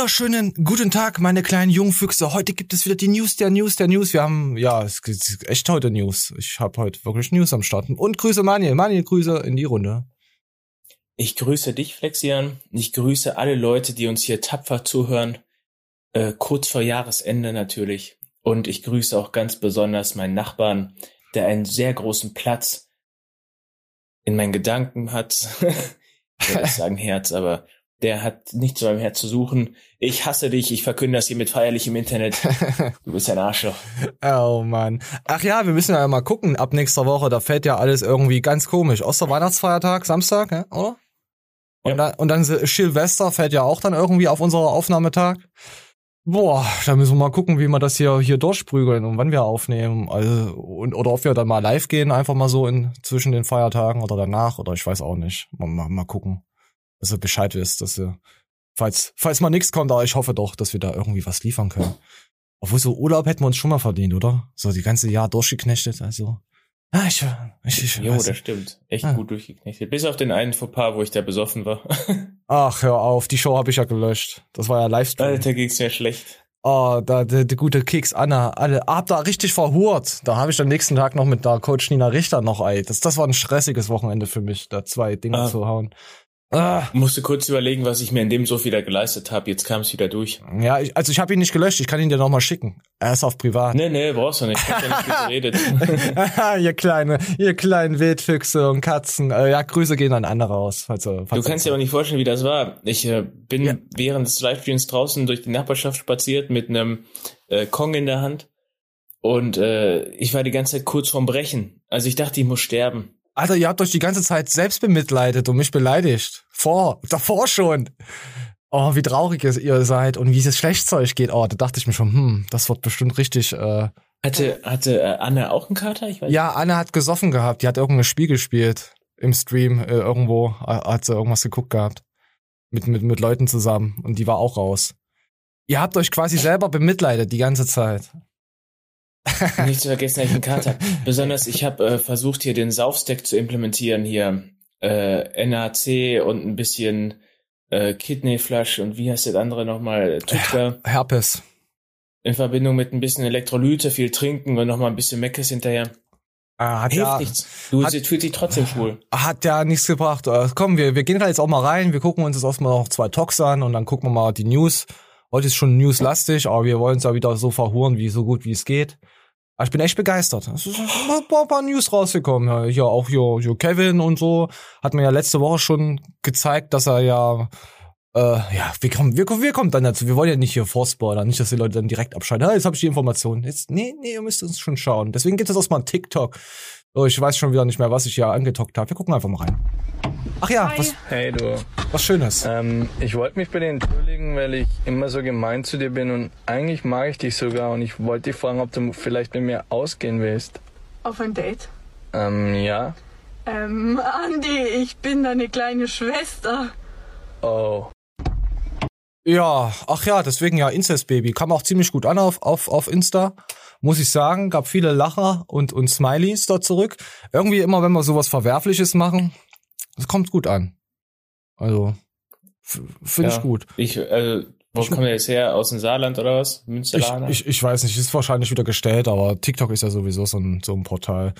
wunderschönen guten Tag, meine kleinen Jungfüchse. Heute gibt es wieder die News der News der News. Wir haben, ja, es ist echt heute News. Ich habe heute wirklich News am Start. Und Grüße Manuel. Manuel, Grüße in die Runde. Ich grüße dich, Flexian. Ich grüße alle Leute, die uns hier tapfer zuhören. Äh, kurz vor Jahresende natürlich. Und ich grüße auch ganz besonders meinen Nachbarn, der einen sehr großen Platz in meinen Gedanken hat. ich würde sagen Herz, aber der hat nichts in meinem Herz zu suchen. Ich hasse dich, ich verkünde das hier mit feierlichem Internet. Du bist ein Arschloch. oh Mann. Ach ja, wir müssen ja mal gucken. Ab nächster Woche, da fällt ja alles irgendwie ganz komisch. Außer Weihnachtsfeiertag, Samstag, ja, oder? Und, ja. dann, und dann Silvester fällt ja auch dann irgendwie auf unseren Aufnahmetag. Boah, da müssen wir mal gucken, wie wir das hier hier durchprügeln und wann wir aufnehmen. Also, und, oder ob wir dann mal live gehen, einfach mal so in zwischen den Feiertagen oder danach, oder ich weiß auch nicht. Mal, mal, mal gucken dass ihr Bescheid wisst, dass ihr, falls, falls mal nichts kommt, aber ich hoffe doch, dass wir da irgendwie was liefern können. Obwohl so Urlaub hätten wir uns schon mal verdient, oder? So die ganze Jahr durchgeknechtet, also. Ah, ich, ich, ich, jo, das stimmt. Echt ah. gut durchgeknechtet. Bis auf den einen Fauxpas, wo ich da besoffen war. Ach, hör auf, die Show habe ich ja gelöscht. Das war ja Livestream. Alter, ging's mir schlecht. Oh, da der, der gute Keks Anna, alle, hab da richtig verhurt. Da habe ich am nächsten Tag noch mit der Coach Nina Richter noch ey. Das, das war ein stressiges Wochenende für mich, da zwei Dinge ah. zu hauen. Ah. Musste kurz überlegen, was ich mir in dem so wieder geleistet habe. Jetzt kam es wieder durch. Ja, ich, also ich habe ihn nicht gelöscht. Ich kann ihn dir nochmal schicken. Er ist auf privat. Nee, nee, brauchst du nicht. Ich hab ja nicht geredet. ihr kleine, ihr kleinen Wildfüchse und Katzen. Äh, ja, Grüße gehen an andere aus. Falls du kannst dir aber nicht vorstellen, wie das war. Ich äh, bin ja. während des Livestreams draußen durch die Nachbarschaft spaziert mit einem äh, Kong in der Hand. Und äh, ich war die ganze Zeit kurz vorm Brechen. Also ich dachte, ich muss sterben. Alter, ihr habt euch die ganze Zeit selbst bemitleidet und mich beleidigt. Vor, davor schon. Oh, wie traurig ihr seid und wie es schlecht zu euch geht. Oh, da dachte ich mir schon, hm, das wird bestimmt richtig. Äh, hatte hatte äh, Anne auch einen Kater? Ich weiß ja, Anne hat gesoffen gehabt. Die hat irgendein Spiel gespielt im Stream äh, irgendwo. Äh, hat sie irgendwas geguckt gehabt mit mit mit Leuten zusammen und die war auch raus. Ihr habt euch quasi selber bemitleidet die ganze Zeit. Nicht zu vergessen, ich einen Kater. Besonders, ich habe äh, versucht, hier den Saufstack zu implementieren, hier äh, NAC und ein bisschen äh, Kidneyflush und wie heißt das andere nochmal? Tutka. Herpes. In Verbindung mit ein bisschen Elektrolyte, viel trinken und nochmal ein bisschen Meckes hinterher. Ah, hat Hilft ja, nichts. Du hat, fühlst dich trotzdem schwul. Hat ja nichts gebracht. Äh, komm, wir, wir gehen da jetzt auch mal rein. Wir gucken uns jetzt erstmal noch zwei Talks an und dann gucken wir mal die News. Heute ist schon newslastig, aber wir wollen es ja wieder so verhuren, wie so gut wie es geht. Aber ich bin echt begeistert. Es sind ein paar, News rausgekommen. Ja, hier auch hier, hier Kevin und so. Hat mir ja letzte Woche schon gezeigt, dass er ja äh, ja, wir kommen, wir, wir kommen dann dazu. Wir wollen ja nicht hier vorspoilern, nicht, dass die Leute dann direkt abschalten. Ah, jetzt habe ich die Information. Jetzt, nee, nee, ihr müsst uns schon schauen. Deswegen gibt es erstmal ein TikTok. Oh, ich weiß schon wieder nicht mehr, was ich hier angetockt habe. Wir gucken einfach mal rein. Ach ja, Hi. was? Hey du. Was Schönes. Ähm, ich wollte mich bei dir entschuldigen, weil ich immer so gemein zu dir bin und eigentlich mag ich dich sogar und ich wollte dich fragen, ob du vielleicht mit mir ausgehen willst. Auf ein Date? Ähm, ja. Ähm, Andi, ich bin deine kleine Schwester. Oh. Ja, ach ja, deswegen ja Incest Baby. Kam auch ziemlich gut an auf, auf, auf Insta. Muss ich sagen, gab viele Lacher und, und Smileys da zurück. Irgendwie immer, wenn wir sowas Verwerfliches machen, das kommt gut an. Also, finde ja, ich gut. Ich, äh, wo ich, kommt der jetzt her? Aus dem Saarland oder was? Münsterland? Ich, ich, ich weiß nicht, ist wahrscheinlich wieder gestellt, aber TikTok ist ja sowieso so ein, so ein Portal.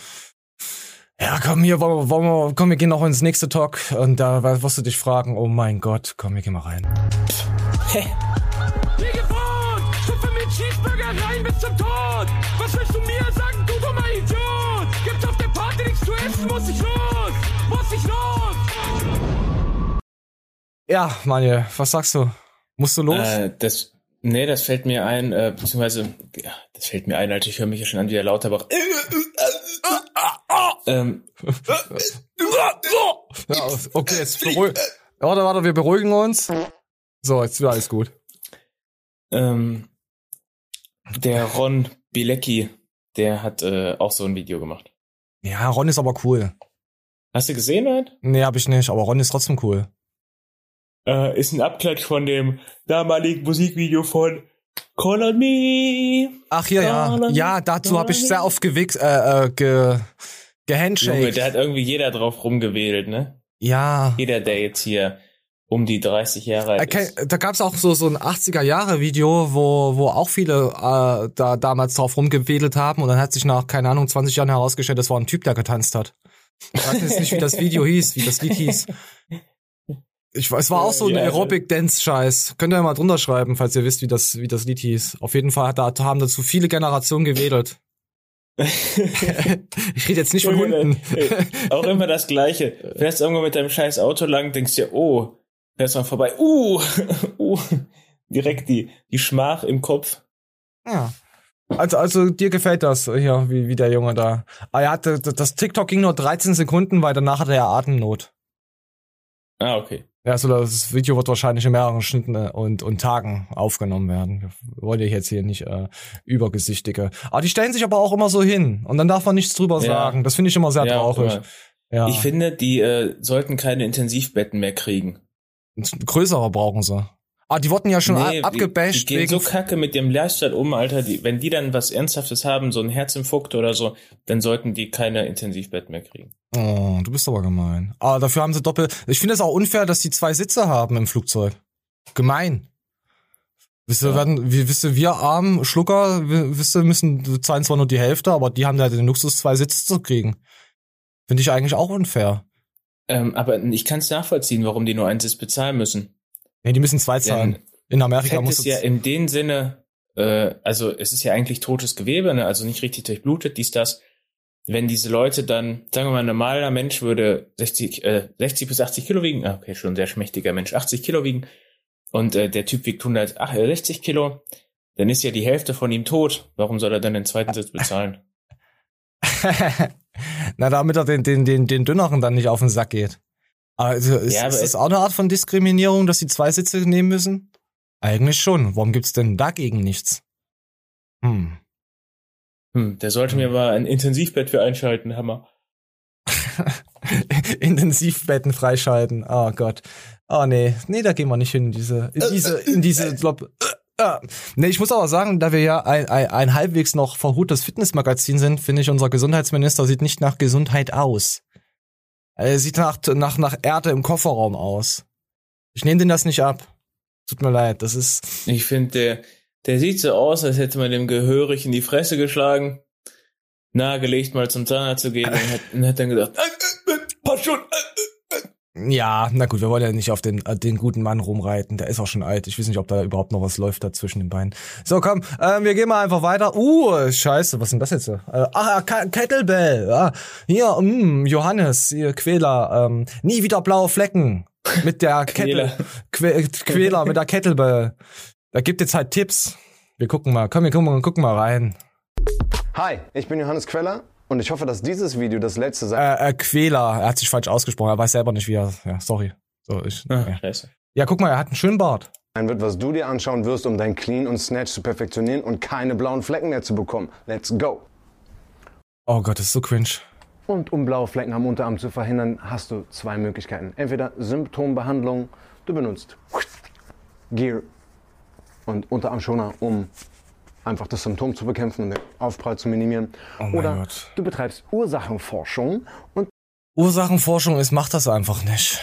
Ja, komm hier, wollen wir, wollen wir, komm, wir gehen noch ins nächste Talk und da wirst du dich fragen, oh mein Gott, komm, wir gehen mal rein. Hey. Wie gewohnt, Stufe mit Cheeseburger rein bis zum Tod. Muss ich los, muss ich los. Ja, Manuel, was sagst du? Musst du los? Äh, das, nee, das fällt mir ein, äh, beziehungsweise, ja, das fällt mir ein, Alter, ich höre mich ja schon an wie der Lauterbach. ähm. ja, okay, jetzt beruhig. Warte, warte, wir beruhigen uns. So, jetzt wieder alles gut. Ähm, der Ron Bilecki, der hat äh, auch so ein Video gemacht. Ja, Ron ist aber cool. Hast du gesehen, halt? Nee, hab ich nicht, aber Ron ist trotzdem cool äh, ist ein Abklatsch von dem damaligen Musikvideo von Call on Me. Ach ja, ja. Ja, dazu habe ich sehr oft gewichst, äh, äh, ge, gehandshake. Junge, da hat irgendwie jeder drauf rumgewedelt, ne? Ja. Jeder, der jetzt hier um die 30 Jahre alt okay. Da gab's auch so so ein 80er Jahre Video, wo wo auch viele äh, da damals drauf rumgewedelt haben und dann hat sich nach keine Ahnung 20 Jahren herausgestellt, das war ein Typ, der getanzt hat. Ich weiß jetzt nicht, wie das Video hieß, wie das Lied hieß. Ich es war auch so ein ja, Aerobic-Dance-Scheiß. Könnt ihr ja mal drunter schreiben, falls ihr wisst, wie das, wie das Lied hieß. Auf jeden Fall da haben dazu viele Generationen gewedelt. ich rede jetzt nicht von Hunden. auch immer das Gleiche. Fährst irgendwo mit deinem scheiß Auto lang, denkst dir, oh, fährst mal vorbei, uh, uh, direkt die, die Schmach im Kopf. Ja. Also, also dir gefällt das hier, wie, wie der Junge da. Ah ja, das TikTok ging nur 13 Sekunden, weil danach hatte er Atemnot. Ah, okay. Ja, also das Video wird wahrscheinlich in mehreren Schnitten äh, und, und Tagen aufgenommen werden. Wollte ich jetzt hier nicht äh, übergesichtige. Aber die stellen sich aber auch immer so hin und dann darf man nichts drüber ja. sagen. Das finde ich immer sehr ja, traurig. Ja. Ich finde, die äh, sollten keine Intensivbetten mehr kriegen. Größere brauchen sie. Ah, die wurden ja schon nee, abgebasht. Die, die gehen so kacke mit dem Lifestyle um, Alter. Die, wenn die dann was Ernsthaftes haben, so ein Herzinfarkt oder so, dann sollten die keine Intensivbett mehr kriegen. Oh, du bist aber gemein. Ah, dafür haben sie doppel. Ich finde es auch unfair, dass die zwei Sitze haben im Flugzeug. Gemein. Wisst ihr, ja. werden, wie, wisst ihr, wir armen Schlucker, wisst ihr, müssen zahlen zwar nur die Hälfte, aber die haben da den Luxus, zwei Sitze zu kriegen. Finde ich eigentlich auch unfair. Ähm, aber ich kann es nachvollziehen, warum die nur einen Sitz bezahlen müssen. Nee, die müssen zwei zahlen. Denn In Amerika muss es ja in dem Sinne, äh, also es ist ja eigentlich totes Gewebe, ne? also nicht richtig durchblutet, dies, das. Wenn diese Leute dann, sagen wir mal, ein normaler Mensch würde 60, äh, 60 bis 80 Kilo wiegen, ah, okay, schon ein sehr schmächtiger Mensch, 80 Kilo wiegen, und äh, der Typ wiegt 160 äh, Kilo, dann ist ja die Hälfte von ihm tot. Warum soll er dann den zweiten Sitz bezahlen? Na, damit er den, den, den, den dünneren dann nicht auf den Sack geht. Also ist, ja, ist das auch eine Art von Diskriminierung, dass sie zwei Sitze nehmen müssen? Eigentlich schon. Warum gibt's denn dagegen nichts? Hm. Hm, der sollte mir mal ein Intensivbett für einschalten, Hammer. Intensivbetten freischalten. Oh Gott. Oh nee, nee, da gehen wir nicht hin in diese, in diese, in diese, glaub, äh, nee, ich muss aber sagen, da wir ja ein, ein, ein halbwegs noch verhutes Fitnessmagazin sind, finde ich, unser Gesundheitsminister sieht nicht nach Gesundheit aus. Er sieht nach, nach, nach Erde im Kofferraum aus. Ich nehme den das nicht ab. Tut mir leid, das ist. Ich finde, der, der sieht so aus, als hätte man dem gehörig in die Fresse geschlagen, nahegelegt, mal zum Zahnarzt zu gehen und hat dann gesagt, äh, äh, äh, passt schon, äh, äh. Ja, na gut, wir wollen ja nicht auf den, äh, den guten Mann rumreiten. Der ist auch schon alt. Ich weiß nicht, ob da überhaupt noch was läuft da zwischen den Beinen. So, komm, äh, wir gehen mal einfach weiter. Uh, scheiße, was ist denn das jetzt? Äh, ach, Kettlebell. Ja. Hier, mh, Johannes, hier, Quäler. Ähm, nie wieder blaue Flecken. Mit der Kettle, Quä Quäler, mit der Kettlebell. Da gibt jetzt halt Tipps. Wir gucken mal. Komm, wir gucken mal, gucken mal rein. Hi, ich bin Johannes Queller und ich hoffe, dass dieses Video das letzte sein äh, äh, Quäler. Er hat sich falsch ausgesprochen. Er weiß selber nicht, wie er. Ja, sorry. So, ich, ah, ja. Scheiße. ja, guck mal, er hat einen schönen Bart. Ein wird, was du dir anschauen wirst, um dein Clean und Snatch zu perfektionieren und keine blauen Flecken mehr zu bekommen. Let's go. Oh Gott, das ist so cringe. Und um blaue Flecken am Unterarm zu verhindern, hast du zwei Möglichkeiten. Entweder Symptombehandlung, du benutzt Gear und Unterarmschoner, um einfach das Symptom zu bekämpfen und den Aufprall zu minimieren. Oh Oder Gott. du betreibst Ursachenforschung und Ursachenforschung ist, macht das einfach nicht.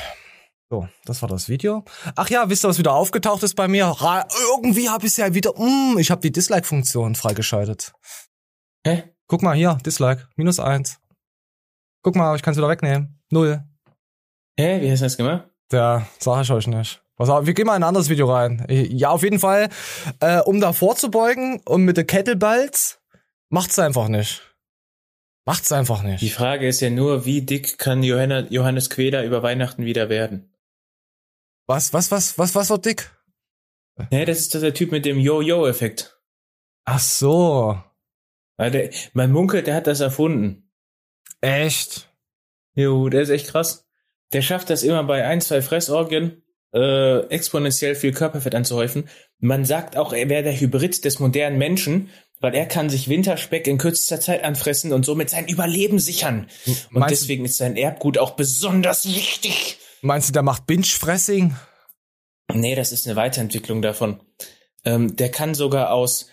So, das war das Video. Ach ja, wisst ihr, was wieder aufgetaucht ist bei mir? Ra irgendwie habe ich es ja wieder. Mm, ich habe die Dislike-Funktion freigeschaltet. Hä? Guck mal hier, Dislike, minus eins. Guck mal, ich kann es wieder wegnehmen. Null. Hä, wie hast du das gemacht? Ja, sag ich euch nicht. Pass auf, wir gehen mal in ein anderes Video rein. Ja, auf jeden Fall, äh, um da vorzubeugen und mit den Kettleballs, macht's einfach nicht. Macht's einfach nicht. Die Frage ist ja nur, wie dick kann Johanna, Johannes Queder über Weihnachten wieder werden? Was, was, was, was, was wird dick? Ja, das ist der Typ mit dem Yo-Yo-Effekt. Ach so. Der, mein Munkel, der hat das erfunden. Echt? Jo, der ist echt krass. Der schafft das immer bei ein, zwei Fressorgien äh, exponentiell viel Körperfett anzuhäufen. Man sagt auch, er wäre der Hybrid des modernen Menschen, weil er kann sich Winterspeck in kürzester Zeit anfressen und somit sein Überleben sichern. Und Meinst deswegen ist sein Erbgut auch besonders wichtig. Meinst du, der macht Binge-Fressing? Nee, das ist eine Weiterentwicklung davon. Ähm, der kann sogar aus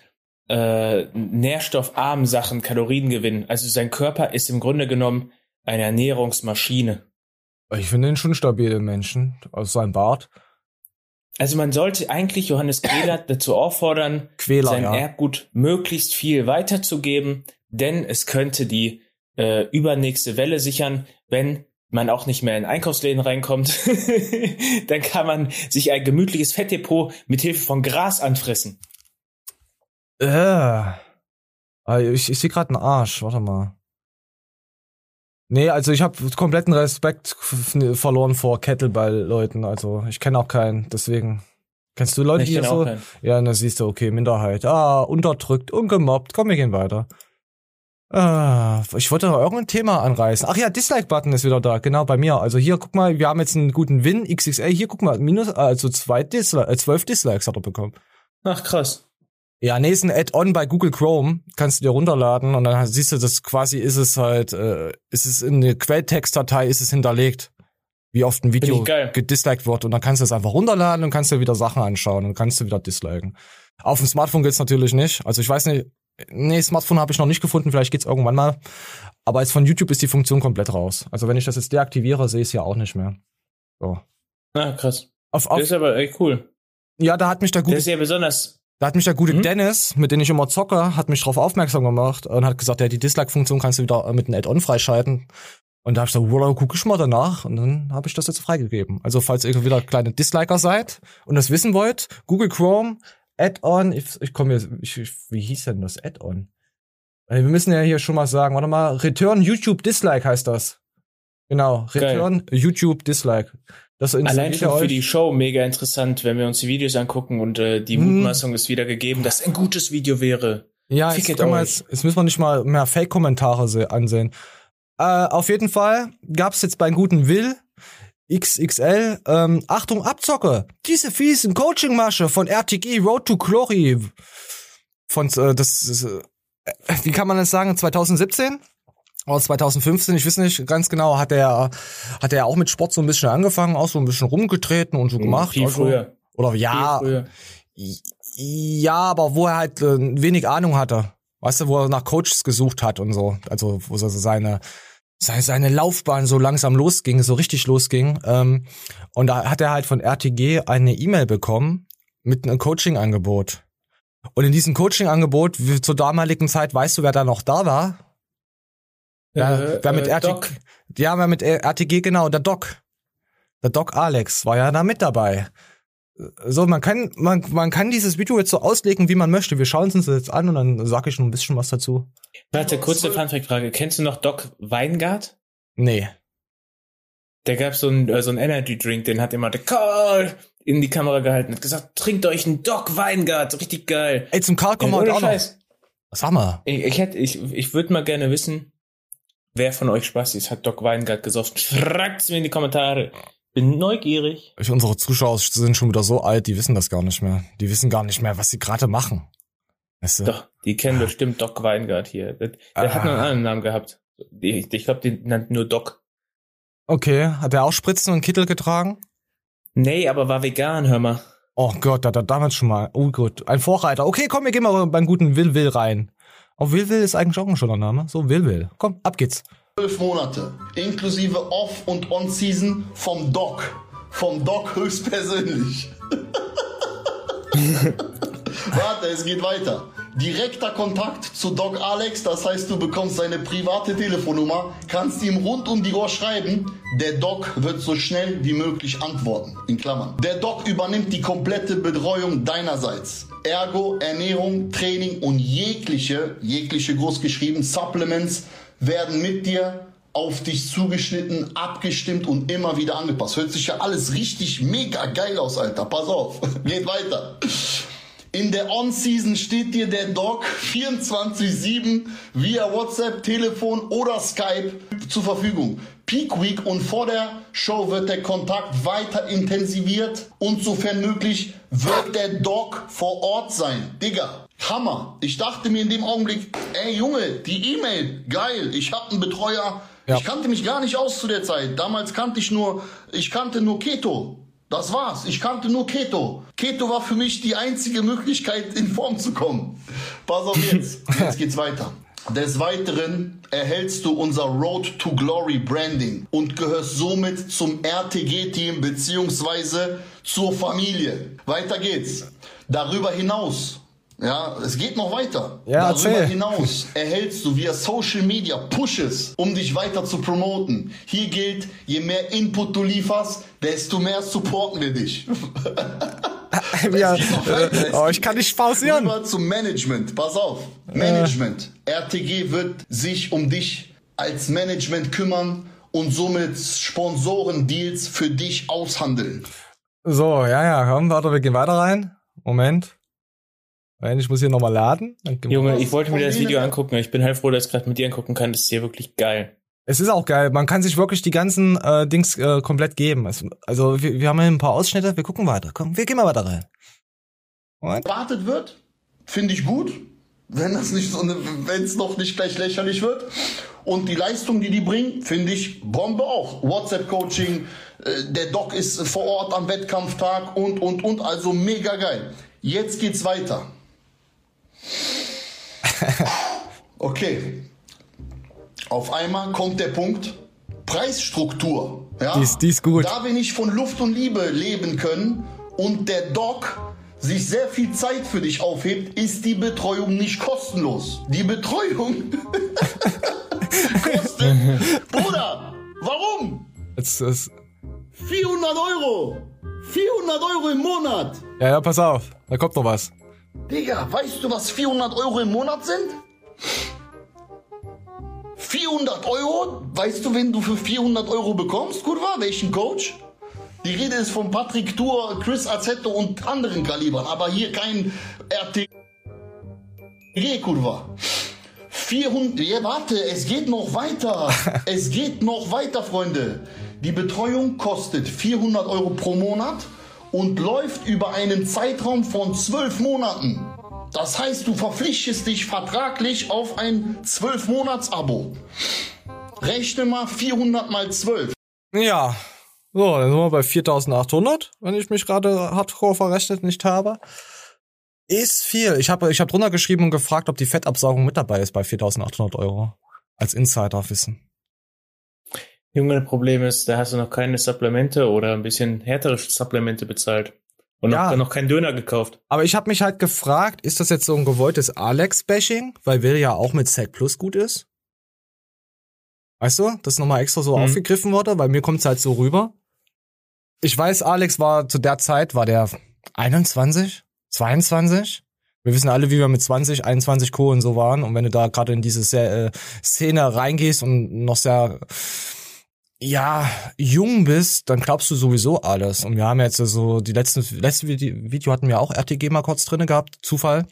äh, nährstoffarmen Sachen Kalorien gewinnen. Also sein Körper ist im Grunde genommen eine Ernährungsmaschine. Ich finde ihn schon stabile Menschen, aus seinem Bart. Also man sollte eigentlich Johannes Quäler dazu auffordern, Quäler, sein ja. Erbgut möglichst viel weiterzugeben, denn es könnte die äh, übernächste Welle sichern, wenn man auch nicht mehr in Einkaufsläden reinkommt, dann kann man sich ein gemütliches Fettdepot mit Hilfe von Gras anfressen. Äh. Ah, Ich, ich sehe gerade einen Arsch, warte mal. Nee, also ich habe kompletten Respekt f- verloren vor Kettlebell-Leuten. Also ich kenne auch keinen, deswegen. Kennst du Leute, Ich die das so? keinen. Ja, dann siehst du, okay, Minderheit. Ah, unterdrückt, ungemobbt. Komm, wir gehen weiter. Ah, ich wollte noch irgendein Thema anreißen. Ach ja, Dislike-Button ist wieder da, genau bei mir. Also hier, guck mal, wir haben jetzt einen guten Win, XXL. Hier, guck mal, minus, also zwei Disli äh, zwölf Dislikes hat er bekommen. Ach krass. Ja, nee, ist ein Add-on bei Google Chrome. Kannst du dir runterladen und dann siehst du, das quasi ist es halt, äh, ist es in eine Quelltextdatei, ist es hinterlegt, wie oft ein Video gedisliked wird. Und dann kannst du es einfach runterladen und kannst dir wieder Sachen anschauen und kannst du wieder disliken. Auf dem Smartphone geht's natürlich nicht. Also ich weiß nicht, nee, Smartphone habe ich noch nicht gefunden, vielleicht geht's irgendwann mal. Aber jetzt von YouTube ist die Funktion komplett raus. Also wenn ich das jetzt deaktiviere, sehe ich es ja auch nicht mehr. So. Ah, krass. Auf, Das auf, ist aber echt cool. ja, da hat mich der Das gute ist ja besonders. Da hat mich der gute Mhm. Dennis, mit dem ich immer zocke, hat mich darauf aufmerksam gemacht und hat gesagt, ja, die Dislike-Funktion kannst du wieder äh, mit einem Add-on freischalten. Und da habe ich gesagt, wow, guck ich mal danach. Und dann habe ich das jetzt freigegeben. Also falls ihr wieder kleine Disliker seid und das wissen wollt, Google Chrome, Add-on, ich, ich komme jetzt, ich, ich, wie hieß denn das Add-on? Äh, Wir müssen ja hier schon mal sagen, warte mal, Return YouTube Dislike heißt das. Genau, Geil. Return YouTube Dislike. Das Allein schon für euch. die Show mega interessant, wenn wir uns die Videos angucken und äh, die Hm. Mutmaßung ist wieder gegeben, dass ein gutes Video wäre. Ja, Fick jetzt, jetzt, jetzt müssen wir nicht mal mehr Fake-Kommentare se- ansehen. Äh, auf jeden Fall gab's jetzt bei guten Will XXL, ähm, Achtung, Abzocke. Diese fiesen Coaching-Masche von RTG Road to Glory. Von, äh, das, ist, äh, wie kann man das sagen, 2017? Oder 2015, ich weiß nicht ganz genau, hat er, hat er auch mit Sport so ein bisschen angefangen, auch so ein bisschen rumgetreten und so gemacht. Viel also, früher. Oder ja, früher. ja, aber wo er halt äh, wenig Ahnung hatte. Weißt du, wo er nach Coaches gesucht hat und so. Also, wo so seine, seine, Laufbahn so langsam losging, so richtig losging. Ähm, und da hat er halt von RTG eine E-Mail bekommen mit einem Coaching-Angebot. Und in diesem Coaching-Angebot, zur damaligen Zeit, weißt du, wer da noch da war? Ja, Äh, wer mit äh, RTG, Doc. ja, wer mit RTG, genau, der Doc. Der Doc Alex war ja da mit dabei. So, man kann, man, man kann dieses Video jetzt so auslegen, wie man möchte. Wir schauen es uns jetzt an und dann sage ich noch ein bisschen was dazu. Warte, kurze Funfact-Frage. Kennst du noch Doc Weingart? Nee. Der gab so einen, äh, so einen Energy-Drink, den hat immer der Karl in die Kamera gehalten und hat gesagt, trinkt euch einen Doc Weingart, richtig geil. Ey, zum Karl kommen wir heute auch noch. Sag mal. Ich, ich hätte, ich, ich würde mal gerne wissen, wer von euch Spastis hat Doc Weingart gesoffen. Schreibt's mir in die Kommentare. Bin neugierig. Ich, unsere Zuschauer sind schon wieder so alt, die wissen das gar nicht mehr. Die wissen gar nicht mehr, was sie gerade machen. Weißt du? Doch, die kennen bestimmt Doc Weingart hier. Der, der hat noch einen Ah. anderen Namen gehabt. Die- Ich glaube, den nennt nur Doc. Okay, hat er auch Spritzen und Kittel getragen? Nee, aber war vegan, hör mal. Oh Gott, da hat er damals schon mal. Oh gut, ein Vorreiter. Okay, komm, wir gehen mal beim guten Will Will rein. Auch Will Will ist eigentlich auch ein schöner Name. So, Will Will. Komm, ab geht's. Zwölf Monate, inklusive Off- und On-Season vom Doc. Vom Doc höchstpersönlich. Warte, es geht weiter. Direkter Kontakt zu Doc Alex, das heißt, du bekommst seine private Telefonnummer, kannst ihm rund um die Uhr schreiben. Der Doc wird so schnell wie möglich antworten. In Klammern. Der Doc übernimmt die komplette Betreuung deinerseits. Ergo, Ernährung, Training und jegliche, jegliche großgeschrieben Supplements werden mit dir auf dich zugeschnitten, abgestimmt und immer wieder angepasst. Hört sich ja alles richtig mega geil aus, Alter. Pass auf. Geht weiter. In der On-Season steht dir der Doc 24-7 via WhatsApp, Telefon oder Skype zur Verfügung. Peak Week und vor der Show wird der Kontakt weiter intensiviert und sofern möglich wird der Doc vor Ort sein. Digga, Hammer. Ich dachte mir in dem Augenblick, ey Junge, die E-Mail, geil, ich hab einen Betreuer. Ja. Ich kannte mich gar nicht aus zu der Zeit. Damals kannte ich nur, ich kannte nur Keto. Das war's. Ich kannte nur Keto. Keto war für mich die einzige Möglichkeit, in Form zu kommen. Pass auf jetzt. Jetzt geht's weiter. Des Weiteren erhältst du unser Road to Glory Branding und gehörst somit zum RTG-Team beziehungsweise zur Familie. Weiter geht's. Darüber hinaus ja, es geht noch weiter. Ja, Darüber erzähl. hinaus erhältst du via Social Media Pushes, um dich weiter zu promoten. Hier gilt, je mehr Input du lieferst, desto mehr supporten wir dich. ja, äh, oh, ich kann nicht pausieren. Rüber zum Management. Pass auf. Management. RTG wird sich um dich als Management kümmern und somit Sponsoren-Deals für dich aushandeln. So, ja, ja, komm, warte, wir gehen weiter rein. Moment. Moment, Ich muss hier nochmal laden. Junge, ich wollte mir das Video angucken. Ich bin halt froh, dass ich gerade mit dir angucken kann. Das ist hier wirklich geil. Es ist auch geil. Man kann sich wirklich die ganzen äh, Dings äh, komplett geben. Es, also wir, wir haben hier ein paar Ausschnitte. Wir gucken weiter. Komm, wir gehen mal weiter rein. Moment. erwartet wird, finde ich gut, wenn das nicht so eine, wenn es noch nicht gleich lächerlich wird. Und die Leistung, die die bringen, finde ich Bombe auch. WhatsApp-Coaching, äh, der Doc ist vor Ort am Wettkampftag und, und, und. Also mega geil. Jetzt geht's weiter. Okay. Auf einmal kommt der Punkt Preisstruktur. Ja? Die ist- die ist gut. Da wir nicht von Luft und Liebe leben können und der Doc sich sehr viel Zeit für dich aufhebt, ist die Betreuung nicht kostenlos. Die Betreuung kostet, Bruder, warum? Jetzt, ist, 400 Euro. 400 Euro im Monat. ja, ja, pass auf. Da kommt noch was. Digga, weißt du, was 400 Euro im Monat sind? 400 Euro? Weißt du, wen du für 400 Euro bekommst? War, welchen Coach? Die Rede ist von Patrick Tour, Chris Azzetto und anderen Kalibern, aber hier kein RTG, Kurva. 400, ja, warte, es geht noch weiter. es geht noch weiter, Freunde. Die Betreuung kostet 400 Euro pro Monat und läuft über einen Zeitraum von 12 Monaten. Das heißt, du verpflichtest dich vertraglich auf ein 12-Monats-Abo. Rechne mal 400 mal 12. Ja. So, dann sind wir bei 4800, wenn ich mich gerade hardcore verrechnet nicht habe. Ist viel. Ich habe ich hab drunter geschrieben und gefragt, ob die Fettabsaugung mit dabei ist bei 4800 Euro. Als Insiderwissen. Junge, das Problem ist, da hast du noch keine Supplemente oder ein bisschen härtere Supplemente bezahlt. Und Ja. noch, noch keinen Döner gekauft. Aber ich habe mich halt gefragt, ist das jetzt so ein gewolltes Alex-Bashing, weil Will ja auch mit Zack Plus gut ist? Weißt du, das nochmal extra so Mhm. aufgegriffen wurde, weil mir kommt's halt so rüber. Ich weiß, Alex war zu der Zeit, war der 21, 22? Wir wissen alle, wie wir mit 20, 21 Co. und so waren. Und wenn du da gerade in diese Se- äh, Szene reingehst und noch sehr, ja, jung bist, dann glaubst du sowieso alles. Und wir haben jetzt so, die letzten, letzte Vide- Video hatten wir auch RTG mal kurz drinne gehabt, Zufall.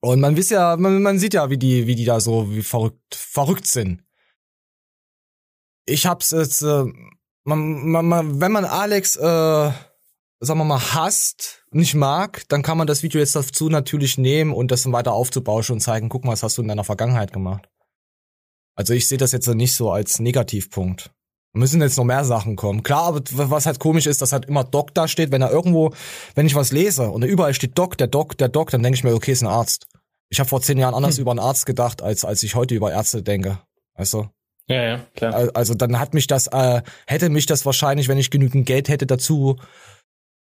Und man wisst ja, man, man sieht ja, wie die, wie die da so wie verrückt, verrückt sind. Ich hab's jetzt, äh, man, man, man, wenn man Alex, äh, sagen wir mal, hasst, nicht mag, dann kann man das Video jetzt dazu natürlich nehmen und das dann weiter aufzubauschen und zeigen, guck mal, was hast du in deiner Vergangenheit gemacht. Also ich sehe das jetzt nicht so als Negativpunkt. Müssen jetzt noch mehr Sachen kommen. Klar, aber was halt komisch ist, dass halt immer Doc da steht, wenn er irgendwo, wenn ich was lese und überall steht Doc, der Doc, der Doc, dann denke ich mir, okay, ist ein Arzt. Ich habe vor zehn Jahren anders über einen Arzt gedacht, als als ich heute über Ärzte denke. Weißt du? Ja, ja, klar. Al- Also dann hat mich das, äh, hätte mich das wahrscheinlich, wenn ich genügend Geld hätte, dazu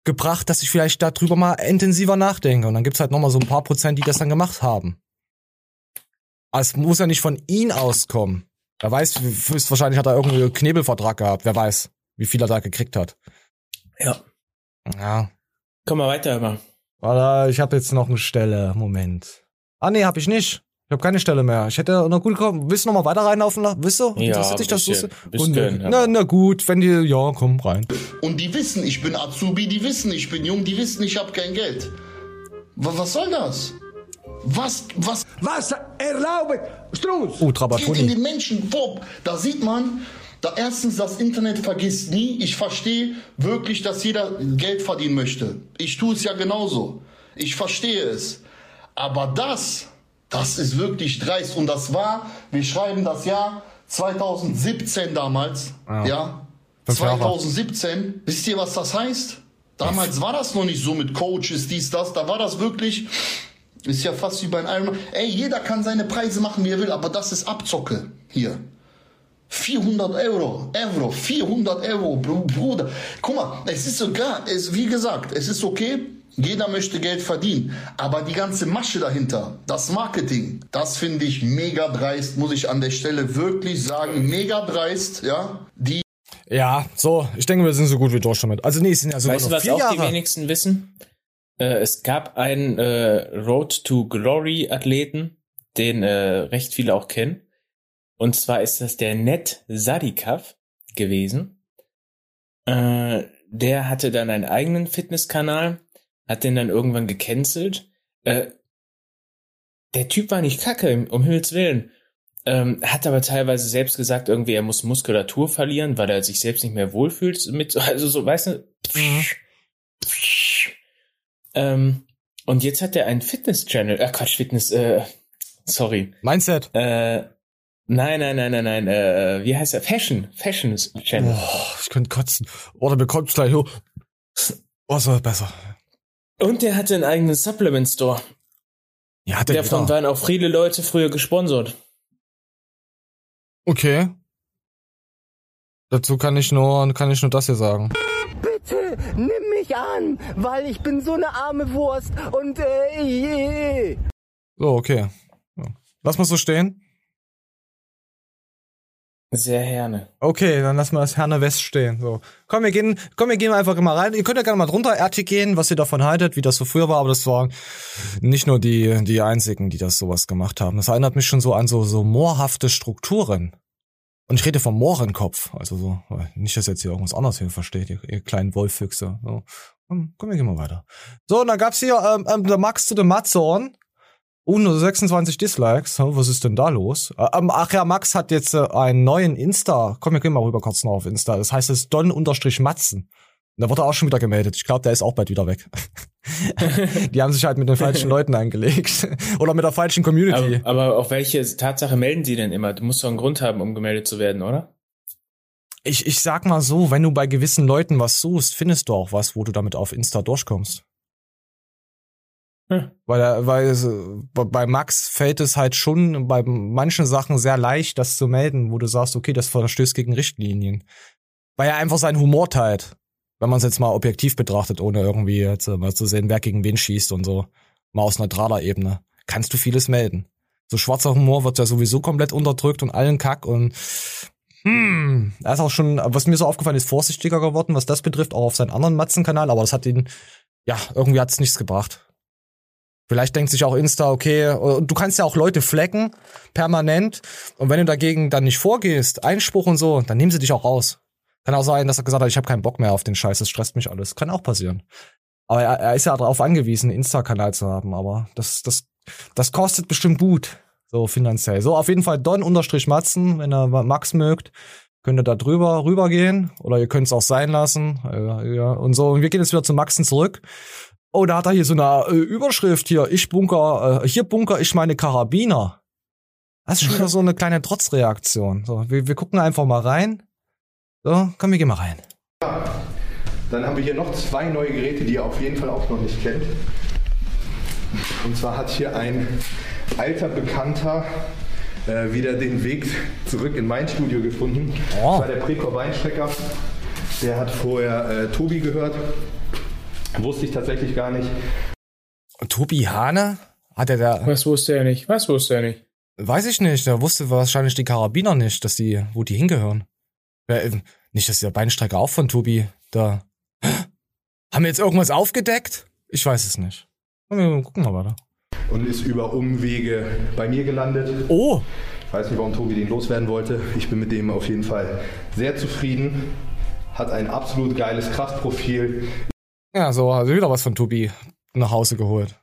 gebracht, dass ich vielleicht darüber mal intensiver nachdenke. Und dann gibt's halt nochmal so ein paar Prozent, die das dann gemacht haben. Aber es muss ja nicht von ihm auskommen. Wer weiß, höchstwahrscheinlich hat er irgendwie einen Knebelvertrag gehabt. Wer weiß, wie viel er da gekriegt hat. Ja. Ja. Komm mal weiter, mal. Warte, ich habe jetzt noch eine Stelle. Moment. Ah, nee, hab ich nicht. Ich habe keine Stelle mehr. Ich hätte noch gut gekommen. Willst du noch mal weiter reinlaufen? lassen? Willst du? Ja, Interessiert dich das? bisschen, Und, na, na gut, wenn die, ja, komm rein. Und die wissen, ich bin Azubi, die wissen, ich bin jung, die wissen, ich habe kein Geld. Wa- Was soll das? Was, was Was erlaubt Strunz? Oh, geht in den Menschen vor? Da sieht man, da erstens das Internet vergisst nie. Ich verstehe wirklich, dass jeder Geld verdienen möchte. Ich tue es ja genauso. Ich verstehe es. Aber das, das ist wirklich dreist. Und das war, wir schreiben das Jahr 2017 damals. Ja. Ja. Fünf Jahre. 2017. Wisst ihr, was das heißt? Damals war das noch nicht so mit Coaches, dies, das. Da war das wirklich Ist ja fast wie bei einem Ironman. Ey, jeder kann seine Preise machen, wie er will, aber das ist Abzocke hier. 400 Euro, Euro, 400 Euro, Bruder. Guck mal, es ist sogar, es, wie gesagt, es ist okay, jeder möchte Geld verdienen, aber die ganze Masche dahinter, das Marketing, das finde ich mega dreist, muss ich an der Stelle wirklich sagen, mega dreist, ja. Die ja, so, ich denke, wir sind so gut wie durch damit. Also nee, es sind ja sogar weißt du, noch was vier auch Jahre. die wenigsten wissen? Äh, es gab einen äh, Road to Glory Athleten, den äh, recht viele auch kennen. Und zwar ist das der Net Sadikov gewesen. Äh, der hatte dann einen eigenen Fitnesskanal, hat den dann irgendwann gecancelt. Äh, der Typ war nicht kacke, um Himmels Willen. Ähm, hat aber teilweise selbst gesagt, irgendwie, er muss Muskulatur verlieren, weil er sich selbst nicht mehr wohlfühlt mit, also so, weißt du, ähm, und jetzt hat er einen Fitness-Channel, äh, Quatsch, Fitness, äh, sorry, Mindset. äh, nein, nein, nein, nein, nein, äh, wie heißt er? Fashion, Fashion Channel. Boah, ich könnte kotzen. Oder bekommt gleich hoch. Was war besser? Und der hatte einen eigenen Supplement Store. Ja, hat er Davon wieder. waren auch viele Leute früher gesponsert. Okay. Dazu kann ich nur, kann ich nur das hier sagen. Bitte, nimm mich an, weil ich bin so eine arme Wurst und äh, je. So, okay. Lass mal so stehen. Sehr gerne. Okay, dann lassen wir das Herne West stehen. So. Komm, wir gehen, komm, wir gehen einfach mal rein. Ihr könnt ja gerne mal drunter RT gehen, was ihr davon haltet, wie das so früher war, aber das waren nicht nur die, die einzigen, die das sowas gemacht haben. Das erinnert mich schon so an so, so moorhafte Strukturen. Und ich rede vom Mohrenkopf. Also so, nicht, dass jetzt hier irgendwas anderes hier versteht, ihr, ihr kleinen Wollfüchse. So. Komm, komm, wir gehen mal weiter. So, und dann gab's hier ähm, ähm, der Max zu dem Matzorn. Oh, nur 26 Dislikes. Was ist denn da los? Äh, ähm, ach ja, Max hat jetzt äh, einen neuen Insta. Komm, wir gehen mal rüber kurz noch auf Insta. Das heißt, es ist Don-Matzen. Da wurde er auch schon wieder gemeldet. Ich glaube, der ist auch bald wieder weg. Die haben sich halt mit den falschen Leuten angelegt. Oder mit der falschen Community. Aber, aber auf welche Tatsache melden die denn immer? Du musst doch einen Grund haben, um gemeldet zu werden, oder? Ich, ich sag mal so, wenn du bei gewissen Leuten was suchst, findest du auch was, wo du damit auf Insta durchkommst. Hm. Weil, er- weil äh, bei Max fällt es halt schon bei manchen Sachen sehr leicht, das zu melden, wo du sagst, okay, das verstößt gegen Richtlinien. Weil er einfach seinen Humor teilt. Wenn man es jetzt mal objektiv betrachtet, ohne irgendwie jetzt äh, mal zu sehen, wer gegen wen schießt und so. Mal aus neutraler Ebene. Kannst du vieles melden. So schwarzer Humor wird ja sowieso komplett unterdrückt und allen Kack und hm, er ist auch schon, was mir so aufgefallen ist, vorsichtiger geworden, was das betrifft, auch auf seinen anderen Matzenkanal, aber das hat ihn, ja, irgendwie hat's nichts gebracht. Vielleicht denkt sich auch Insta, okay, äh, du kannst ja auch Leute flecken, permanent, und wenn du dagegen dann nicht vorgehst, Einspruch und so, dann nehmen sie dich auch raus. Kann auch sein, dass er gesagt hat, ich habe keinen Bock mehr auf den Scheiß, das stresst mich alles. Kann auch passieren. Aber er, er ist ja darauf angewiesen, einen Insta-Kanal zu haben, aber das, das, das kostet bestimmt gut, so finanziell. So, auf jeden Fall Don-Matzen, wenn ihr Max mögt, könnt ihr da drüber rübergehen oder ihr könnt es auch sein lassen. Äh, ja, und so, und wir gehen jetzt wieder zu Maxen zurück. Oh, da hat er hier so eine äh, Überschrift hier, ich bunker, äh, hier bunker ich meine Karabiner. Das ist schon wieder so eine kleine Trotzreaktion. So, wir, wir gucken einfach mal rein. So, komm, wir gehen mal rein. Dann haben wir hier noch zwei neue Geräte, die ihr auf jeden Fall auch noch nicht kennt. Und zwar hat hier ein alter Bekannter äh, wieder den Weg zurück in mein Studio gefunden. Oh. Das war der Prekor Weinstecker. Der hat vorher äh, Tobi gehört. Wusste ich tatsächlich gar nicht. Und Tobi Hane? Hat er da, Was wusste er nicht? Was wusste er nicht? weiß ich nicht, der wusste wahrscheinlich die Karabiner nicht, dass die, wo die hingehören. Ja, äh, nicht, dass der Beinstrecker auch von Tobi da. Haben wir jetzt irgendwas aufgedeckt? Ich weiß es nicht. Wir gucken mal weiter. Und ist über Umwege bei mir gelandet. Oh, Ich weiß nicht, warum Tobi den loswerden wollte. Ich bin mit dem auf jeden Fall sehr zufrieden. Hat ein absolut geiles Kraftprofil. Ja, so, also wieder was von Tobi nach Hause geholt.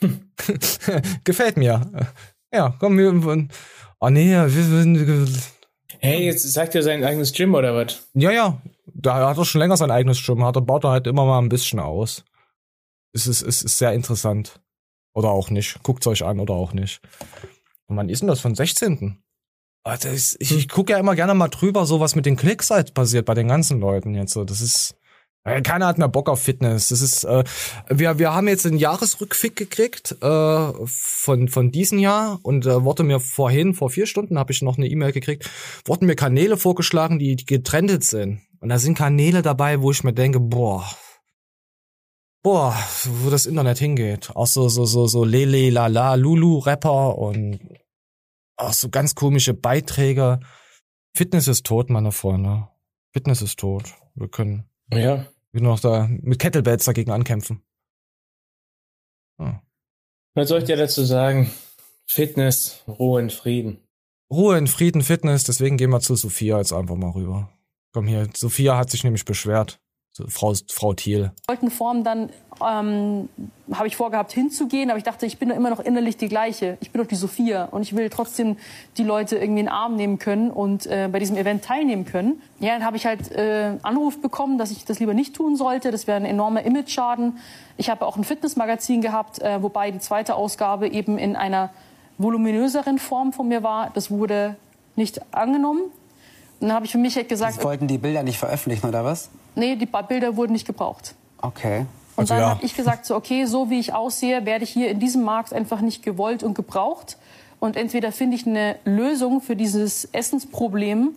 Gefällt mir. Ja, komm, wir. Oh nee, wir sind. Hey, jetzt sagt er sein eigenes Gym oder was? Ja, ja. Da hat er schon länger sein eigenes Gym, hat er baut er halt immer mal ein bisschen aus. Es ist, es ist sehr interessant. Oder auch nicht. Guckt's euch an oder auch nicht. Und wann ist denn das von 16.? Ah, ist, ich, ich gucke ja immer gerne mal drüber, so was mit den Klicks halt passiert bei den ganzen Leuten jetzt. so. Das ist, Keiner hat mehr Bock auf Fitness. Das ist, äh, wir, wir haben jetzt einen Jahresrückfick gekriegt äh, von von diesem Jahr und äh, wurde mir vorhin vor vier Stunden habe ich noch eine E-Mail gekriegt, wurden mir Kanäle vorgeschlagen, die, die getrennt sind. Und da sind Kanäle dabei, wo ich mir denke, boah, boah, wo das Internet hingeht. Auch so so so so Lele Lala Lulu Rapper und auch so ganz komische Beiträge. Fitness ist tot, meine Freunde. Fitness ist tot. Wir können Ja. Wir noch da mit Kettlebells dagegen ankämpfen. Ah. Was soll ich dir dazu sagen? Fitness, Ruhe und Frieden. Ruhe in Frieden, Fitness, deswegen gehen wir zu Sophia jetzt einfach mal rüber. Komm hier, Sophia hat sich nämlich beschwert. So, Frau, Frau Thiel. wollten Form dann ähm, habe ich vorgehabt hinzugehen, aber ich dachte, ich bin doch immer noch innerlich die gleiche. Ich bin doch die Sophia und ich will trotzdem die Leute irgendwie in den Arm nehmen können und äh, bei diesem Event teilnehmen können. Ja, dann habe ich halt äh, Anruf bekommen, dass ich das lieber nicht tun sollte. Das wäre ein enormer Image-Schaden. Ich habe auch ein Fitnessmagazin gehabt, äh, wobei die zweite Ausgabe eben in einer voluminöseren Form von mir war. Das wurde nicht angenommen. Dann habe ich für mich halt gesagt, Sie wollten die Bilder nicht veröffentlichen, oder was? Nee, die Bilder wurden nicht gebraucht. Okay. Und Also dann ja. habe ich gesagt, so okay, so wie ich aussehe, werde ich hier in diesem Markt einfach nicht gewollt und gebraucht. Und entweder finde ich eine Lösung für dieses Essensproblem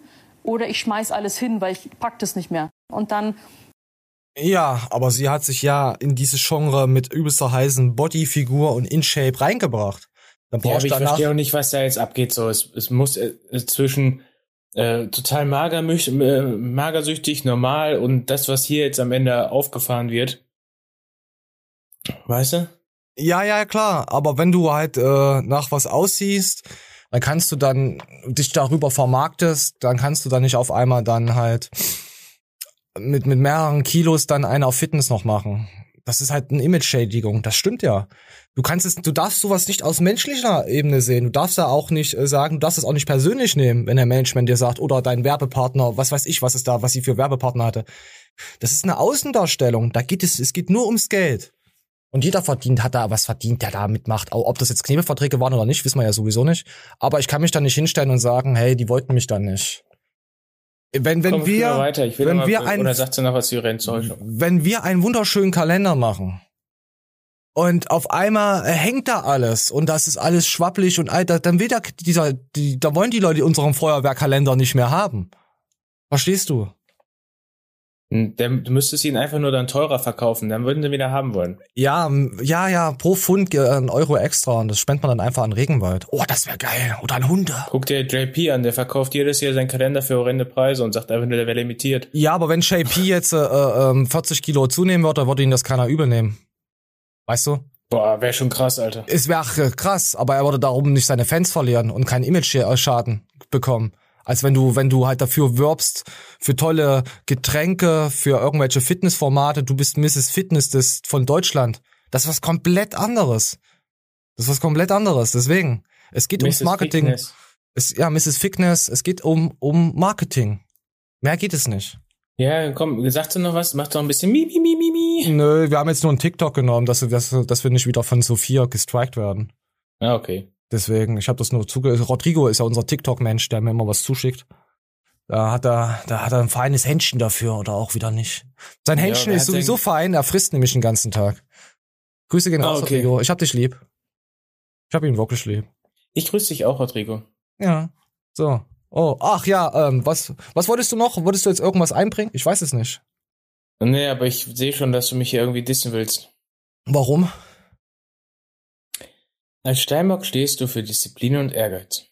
oder ich schmeiß alles hin, weil ich pack das nicht mehr. Und dann Ja, aber sie hat sich ja in dieses Genre mit übelster heißen Bodyfigur und In-Shape reingebracht. Dann Ja, brauchst aber du ich danach. verstehe auch nicht, was da jetzt abgeht. So, es, es muss äh, zwischen äh, total mager, äh, magersüchtig, normal und das, was hier jetzt am Ende aufgefahren wird. Weißt du? Ja, ja, klar. Aber wenn du halt äh, nach was aussiehst, dann kannst du dann dich darüber vermarktest, dann kannst du dann nicht auf einmal dann halt mit, mit mehreren Kilos dann einen auf Fitness noch machen. Das ist halt eine Image-Schädigung. Das stimmt ja. Du kannst es, du darfst sowas nicht aus menschlicher Ebene sehen. Du darfst ja auch nicht äh, sagen, du darfst es auch nicht persönlich nehmen, wenn der Management dir sagt, oder dein Werbepartner, was weiß ich, was ist da, was sie für Werbepartner hatte. Das ist eine Außendarstellung. Da geht es, es geht nur ums Geld. Und jeder verdient, hat da was verdient, der da mitmacht. Auch Ob das jetzt Knebelverträge waren oder nicht, wissen wir ja sowieso nicht. Aber ich kann mich da nicht hinstellen und sagen, hey, die wollten mich da nicht. Wenn, wenn Komm, wir, wenn wir ein, oder sagt sie noch was zu Renzeug? wenn wir einen wunderschönen Kalender machen und auf einmal äh, hängt da alles und das ist alles schwappelig und alter, dann will der, dieser, die, da wollen die Leute unseren Feuerwehrkalender nicht mehr haben. Verstehst du? Hm, Der, du müsstest ihn einfach nur dann teurer verkaufen, dann würden sie wieder haben wollen. Ja, ja, ja, pro Pfund äh, ein Euro extra und das spendet man dann einfach an Regenwald. Oh, das wäre geil. Oder an Hunde. Guck dir JP an, der verkauft jedes Jahr seinen Kalender für horrende Preise und sagt einfach nur, der wäre limitiert. Ja, aber wenn JP jetzt äh, äh, ähm, 40 Kilo zunehmen würde, dann würde ihn das keiner übel nehmen. Weißt du? Boah, wäre schon krass, Alter. Es wäre krass, aber er würde darum nicht seine Fans verlieren und keinen Image-Schaden bekommen. Als wenn du, wenn du halt dafür wirbst, für tolle Getränke, für irgendwelche Fitnessformate, du bist Mrs. Fitness des, von Deutschland. Das ist was komplett anderes. Das ist was komplett anderes. Deswegen, es geht ums Mrs. Marketing. Fitness. Es, ja, Mrs. Fitness, es geht um, um Marketing. Mehr geht es nicht. Ja, komm, sagst du noch was? Mach doch ein bisschen mi, mi, mi, mi, mi. Nö, wir haben jetzt nur einen TikTok genommen, dass, wir- dass, dass wir nicht wieder von Sophia gestrikt werden. Ah, okay. Deswegen, ich habe das nur zuge... Rodrigo ist ja unser TikTok-Mensch, der mir immer was zuschickt. Da hat er, da hat er ein feines Händchen dafür oder auch wieder nicht. Sein Ja, Händchen wer ist sowieso denn- fein, er frisst nämlich den ganzen Tag. Grüße gehen Ah, raus, okay. Rodrigo. Ich hab dich lieb. Ich hab ihn wirklich lieb. Ich grüße dich auch, Rodrigo. Ja. So. Oh, ach ja, ähm, was, was wolltest du noch? Wolltest du jetzt irgendwas einbringen? Ich weiß es nicht. Nee, aber ich sehe schon, dass du mich hier irgendwie dissen willst. Warum? Als Steinbock stehst du für Disziplin und Ehrgeiz.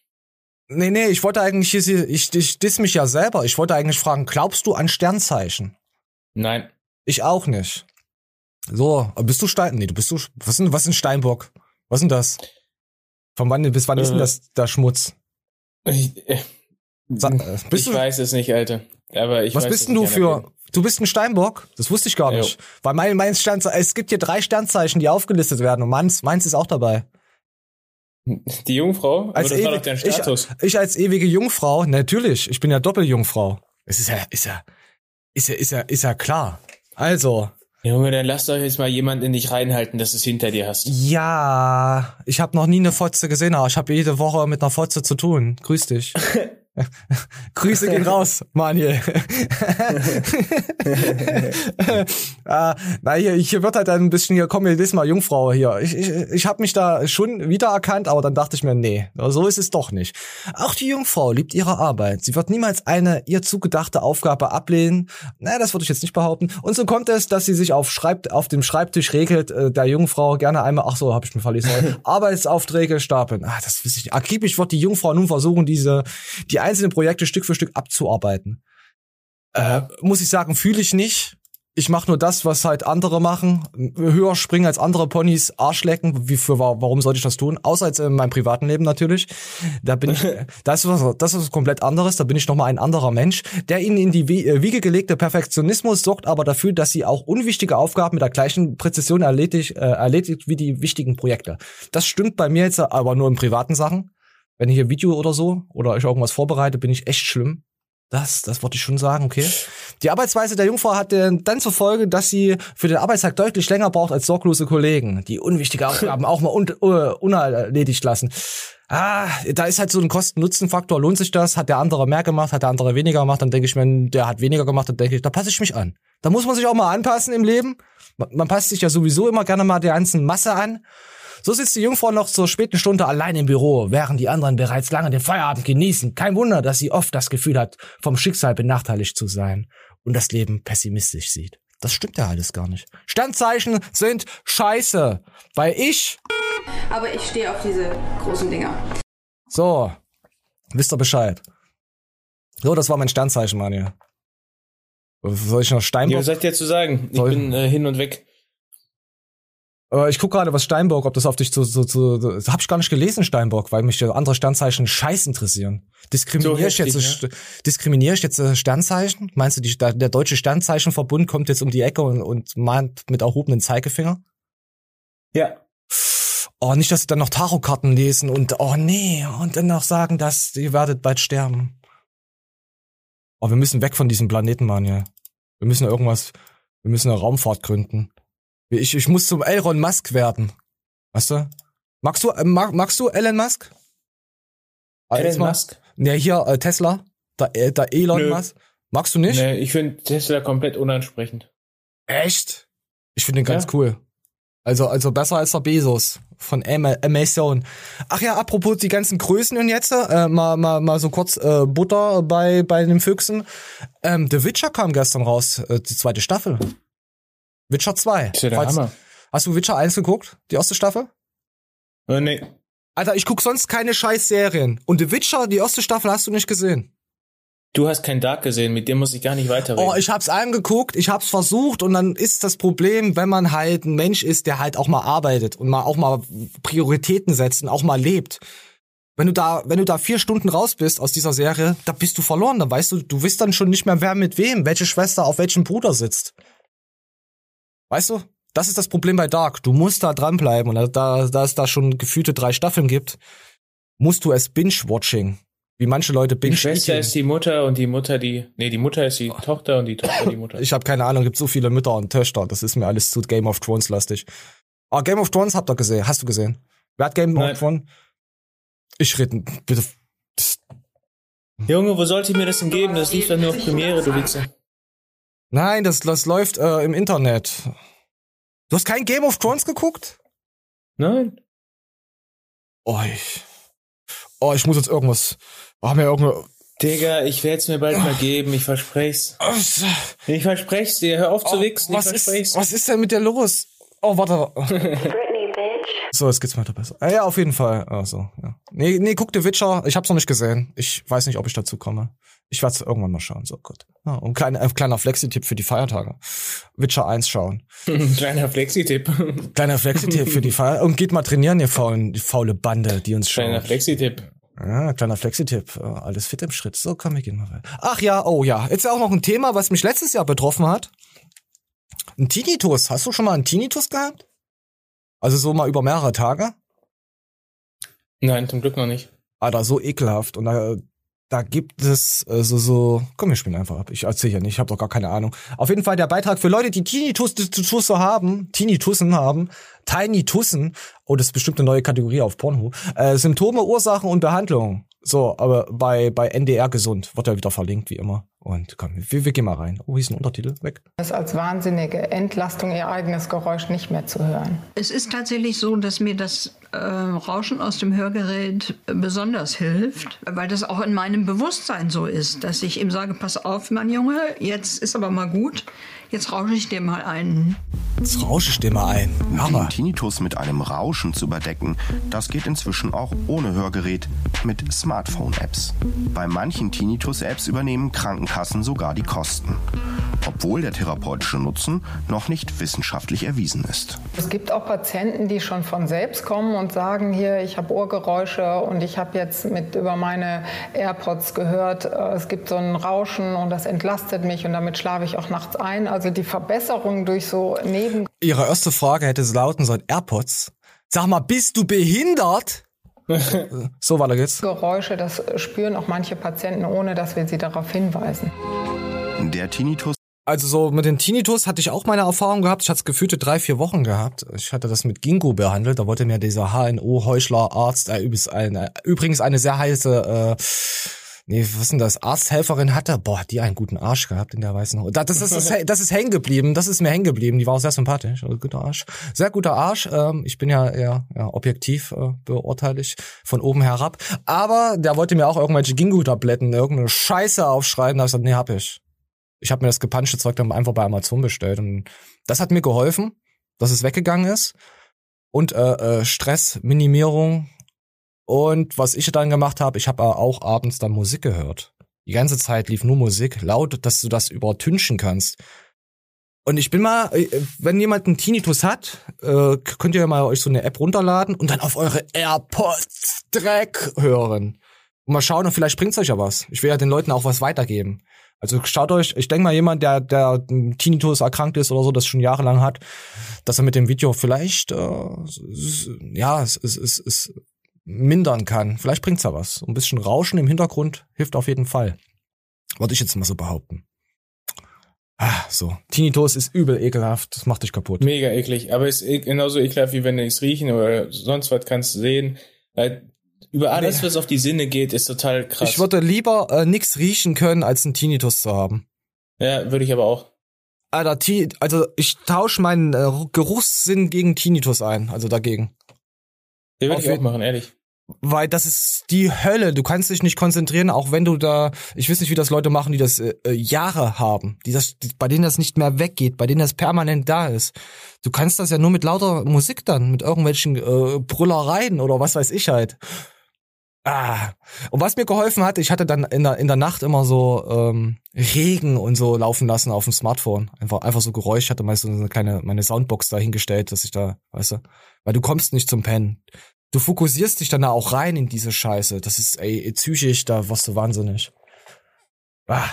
Nee, nee, ich wollte eigentlich, hier- ich, ich diss mich ja selber. Ich wollte eigentlich fragen, glaubst du an Sternzeichen? Nein. Ich auch nicht. So, bist du Stein? Nee, du bist du. Was ist denn, was ein Steinbock? Was ist denn das? Von wann bis wann ist denn Äh. das der Schmutz? Ich, äh, Sa äh, ich du, weiß es nicht, Alter. Aber ich was bist denn du für? Du bist ein Steinbock? Das wusste ich gar Jo. nicht. Weil mein, mein Sternzeichen, es gibt hier drei Sternzeichen, die aufgelistet werden und meins, meins ist auch dabei. bin. Die Jungfrau? Als Aber das war ewig- doch dein Status. Ich, ich als ewige Jungfrau, natürlich, ich bin ja Doppeljungfrau. Es ist ja, ist ja, ist ja, ist ja, ist ja klar. Also, Junge, dann lass doch jetzt mal jemand in dich reinhalten, dass du es hinter dir hast. ja, ich habe noch nie eine Fotze gesehen, aber ich habe jede Woche mit einer Fotze zu tun. Grüß dich. Grüße gehen raus, Manuel. ah, na, hier, hier wird halt ein bisschen, hier komm, wir mal Jungfrau hier. Ich, ich, ich habe mich da schon wiedererkannt, aber dann dachte ich mir, nee, so ist es doch nicht. Auch die Jungfrau liebt ihre Arbeit. Sie wird niemals eine ihr zugedachte Aufgabe ablehnen. Na, das würde ich jetzt nicht behaupten. Und so kommt es, dass sie sich auf, Schreib auf dem Schreibtisch regelt, äh, der Jungfrau gerne einmal, ach so, habe ich mir verlesen, Arbeitsaufträge stapeln. Ah, das weiß ich. Akribisch wird die Jungfrau nun versuchen, diese, die einzelnen Projekte Stück für Stück abzuarbeiten. Äh, muss ich sagen, fühle ich nicht. Ich mache nur das, was halt andere machen. Höher springen als andere Ponys, Arschlecken. Wie für warum sollte ich das tun? Außer jetzt in meinem privaten Leben natürlich. Da bin ich, das ist was, das ist was komplett anderes. Da bin ich nochmal ein anderer Mensch, der ihnen in die äh, Wiege gelegte Perfektionismus sorgt aber dafür, dass sie auch unwichtige Aufgaben mit der gleichen Präzision erledigt, äh, erledigt wie die wichtigen Projekte. Das stimmt bei mir jetzt aber nur in privaten Sachen. Wenn ich hier Video oder so oder ich irgendwas vorbereite, bin ich echt schlimm. Das, das wollte ich schon sagen, okay. Die Arbeitsweise der Jungfrau hat dann zur Folge, dass sie für den Arbeitstag deutlich länger braucht als sorglose Kollegen, die unwichtige Aufgaben auch mal un uh, unerledigt lassen. Ah, da ist halt so ein Kosten-Nutzen-Faktor. Lohnt sich das? Hat der andere mehr gemacht? Hat der andere weniger gemacht? Dann denke ich mir, der hat weniger gemacht. Dann denke ich, da passe ich mich an. Da muss man sich auch mal anpassen im Leben. Man passt sich ja sowieso immer gerne mal der ganzen Masse an. So sitzt die Jungfrau noch zur späten Stunde allein im Büro, während die anderen bereits lange den Feierabend genießen. Kein Wunder, dass sie oft das Gefühl hat, vom Schicksal benachteiligt zu sein und das Leben pessimistisch sieht. Das stimmt ja alles gar nicht. Sternzeichen sind scheiße, weil ich. Aber ich stehe auf diese großen Dinger. So, wisst ihr Bescheid. So, das war mein Sternzeichen, Manja. Soll ich noch Steinbock? Ja, was soll ich dir zu sagen? Ich bin äh, hin und weg. Äh, ich gucke gerade, was Steinbock, ob das auf dich zu, zu, zu, zu hab ich gar nicht gelesen, Steinbock, weil mich andere Sternzeichen scheiß interessieren. Diskriminiere so ich jetzt, ja? diskriminiere ich jetzt äh, Sternzeichen? Meinst du, die, der deutsche Sternzeichenverbund kommt jetzt um die Ecke und, und mahnt mit erhobenen Zeigefinger? Ja. Oh, nicht, dass sie dann noch Tarotkarten lesen und, oh nee, und dann noch sagen, dass ihr werdet bald sterben. Oh, wir müssen weg von diesem Planeten, Mann, ja. Wir müssen irgendwas, wir müssen eine Raumfahrt gründen. Ich, ich muss zum Elon Musk werden. Weißt du? Magst du, äh, mag, magst du Elon Musk? Elon Musk? Ja, hier, äh, Tesla. Der, äh, der Elon Nö. Musk. Magst du nicht? Nee, ich finde Tesla komplett unansprechend. Echt? Ich finde den ganz ja. cool. Also, also besser als der Bezos von Amazon. Ach ja, apropos die ganzen Größen und jetzt, äh, mal, mal, mal so kurz äh, Butter bei, bei den Füchsen. Ähm, The Witcher kam gestern raus, äh, die zweite Staffel. Witcher 2. Ist ja der Falls, Hammer. Hast du Witcher 1 geguckt? Die erste Staffel? Äh, nee. Alter, ich guck sonst keine scheiß Serien. Und The Witcher, die erste Staffel hast du nicht gesehen. Du hast kein Dark gesehen, mit dem muss ich gar nicht weiterreden. Oh, ich hab's angeguckt, ich hab's versucht und dann ist das Problem, wenn man halt ein Mensch ist, der halt auch mal arbeitet und mal auch mal Prioritäten setzt und auch mal lebt. Wenn du da, wenn du da vier Stunden raus bist aus dieser Serie, da bist du verloren. Dann weißt du, du weißt dann schon nicht mehr, wer mit wem, welche Schwester auf welchem Bruder sitzt. Weißt du? Das ist das Problem bei Dark. Du musst da dranbleiben und da, da es da schon gefühlte drei Staffeln gibt, musst du es Binge-Watching. Wie manche Leute binge Die Schwester ist die Mutter und die Mutter die, nee, die Mutter ist die oh. Tochter und die Tochter die Mutter. Ich habe keine Ahnung, gibt so viele Mütter und Töchter. Das ist mir alles zu Game of Thrones lastig. Aber Game of Thrones habt ihr gesehen, hast du gesehen? Wer hat Game Nein. of Thrones? Ich rede, bitte. Junge, wo sollte ich mir das denn geben? Das lief dann nur auf Premiere, du Wichser. Nein, das, das läuft äh, im Internet. Du hast kein Game of Thrones geguckt? Nein. Oh, ich. Oh, ich muss jetzt irgendwas. Oh, mir irgendeine. Digga, ich werde es mir bald mal geben, ich versprech's. Ich versprech's dir, hör auf zu oh, wichsen, ich versprech's. Ist, was ist denn mit dir los? Oh, warte. So, jetzt geht's weiter besser. Ah, ja, auf jeden Fall. Also, ja. Nee, nee, guck The Witcher. Ich hab's noch nicht gesehen. Ich weiß nicht, ob ich dazu komme. Ich werde irgendwann mal schauen. So gut. Ja, und kleiner, äh, kleiner Flexi-Tipp für die Feiertage. Witcher 1 schauen. kleiner Flexi-Tipp. Kleiner Flexi-Tipp für die Feiertage. Und geht mal trainieren, ihr faulen, die faule Bande, die uns schauen. Kleiner Flexi-Tipp. Ja, kleiner Flexi-Tipp. Alles fit im Schritt. So, komm, wir gehen mal weiter. Ach ja, oh ja. Jetzt auch noch ein Thema, was mich letztes Jahr betroffen hat. Ein Tinnitus. Hast du schon mal einen Tinnitus gehabt? Also so mal über mehrere Tage? Nein, zum Glück noch nicht. Alter, so ekelhaft. Und da, da gibt es äh, so, so, komm, wir spielen einfach ab. Ich erzähle ja nicht, ich habe doch gar keine Ahnung. Auf jeden Fall der Beitrag für Leute, die Tinnitus haben, Tinnitussen haben, Tinitussen, oh, das ist bestimmt eine neue Kategorie auf Pornhub, äh, Symptome, Ursachen und Behandlung. So, aber bei, bei NDR gesund wird er wieder verlinkt, wie immer. Und komm, wir, wir gehen mal rein. Oh, hier ist ein Untertitel. Weg. Es als wahnsinnige Entlastung, ihr eigenes Geräusch nicht mehr zu hören. Es ist tatsächlich so, dass mir das äh, Rauschen aus dem Hörgerät besonders hilft, weil das auch in meinem Bewusstsein so ist, dass ich ihm sage, pass auf, mein Junge, jetzt ist aber mal gut, jetzt rausche ich dir mal einen. Jetzt rausche ich dir mal ein. Den Tinnitus mit einem Rauschen zu überdecken, das geht inzwischen auch ohne Hörgerät mit Smartphone-Apps. Bei manchen Tinnitus-Apps übernehmen Krankenkassen sogar die Kosten. Obwohl der therapeutische Nutzen noch nicht wissenschaftlich erwiesen ist. Es gibt auch Patienten, die schon von selbst kommen und sagen, hier, ich habe Ohrgeräusche und ich habe jetzt mit über meine AirPods gehört, äh, es gibt so ein Rauschen und das entlastet mich und damit schlafe ich auch nachts ein. Also die Verbesserung durch so Neben... Ihre erste Frage hätte lauten sollen, AirPods? Sag mal, bist du behindert? so, weiter geht's. Geräusche, das spüren auch manche Patienten, ohne dass wir sie darauf hinweisen. Der Tinnitus Also so mit den Tinnitus hatte ich auch meine Erfahrung gehabt. Ich hatte es gefühlte drei, vier Wochen gehabt. Ich hatte das mit Ginkgo behandelt. Da wollte mir dieser HNO-Heuchler-Arzt, äh, übrigens eine, übrigens eine sehr heiße, äh, nee, was ist denn das, Arzthelferin hatte. Boah, hat die einen guten Arsch gehabt in der weißen Hose. Das, ist, das ist hängen geblieben. Das ist mir hängen geblieben. Die war auch sehr sympathisch. Also, guter Arsch. Sehr guter Arsch. Ähm, ich bin ja eher ja, objektiv äh, beurteile ich von oben herab. Aber der wollte mir auch irgendwelche Ginkgo-Tabletten, irgendeine Scheiße aufschreiben. Da hab ich gesagt, nee, hab ich. Ich habe mir das gepanschte Zeug dann einfach bei Amazon bestellt und das hat mir geholfen, dass es weggegangen ist und äh, äh, Stressminimierung und was ich dann gemacht habe, ich habe auch abends dann Musik gehört. Die ganze Zeit lief nur Musik, laut, dass du das übertünchen kannst. Und ich bin mal, äh, wenn jemand einen Tinnitus hat, äh, könnt ihr mal euch so eine App runterladen und dann auf eure AirPods Dreck hören. Und mal schauen, und vielleicht bringt's euch ja was. Ich will ja den Leuten auch was weitergeben. Also schaut euch, ich denke mal jemand, der der Tinnitus erkrankt ist oder so, das schon jahrelang hat, dass er mit dem Video vielleicht äh, ja es, es, es, es mindern kann. Vielleicht bringt's ja was. Ein bisschen Rauschen im Hintergrund hilft auf jeden Fall. Würde ich jetzt mal so behaupten. Ah, so. Tinnitus ist übel ekelhaft, das macht dich kaputt. Mega eklig, aber ist e genauso ekelhaft, wie wenn du es riechen oder sonst was kannst du sehen. Über alles, was auf die Sinne geht, ist total krass. Ich würde lieber äh, nix riechen können, als einen Tinnitus zu haben. Ja, würde ich aber auch. Alter, also ich tausche meinen äh, Geruchssinn gegen Tinnitus ein, also dagegen. Den würde ich auch machen, ehrlich. Weil das ist die Hölle. Du kannst dich nicht konzentrieren, auch wenn du da, ich weiß nicht, wie das Leute machen, die das äh, Jahre haben, die das, die, bei denen das nicht mehr weggeht, bei denen das permanent da ist. Du kannst das ja nur mit lauter Musik dann, mit irgendwelchen äh, Brüllereien oder was weiß ich halt. Ah. Und was mir geholfen hat, ich hatte dann in der, in der Nacht immer so ähm, Regen und so laufen lassen auf dem Smartphone. Einfach, einfach so Geräusch. Ich hatte mal so eine kleine, meine Soundbox da hingestellt, dass ich da, weißt du, weil du kommst nicht zum Pennen. Du fokussierst dich dann da auch rein in diese Scheiße. Das ist, ey, psychisch, da wirst du wahnsinnig. Ah.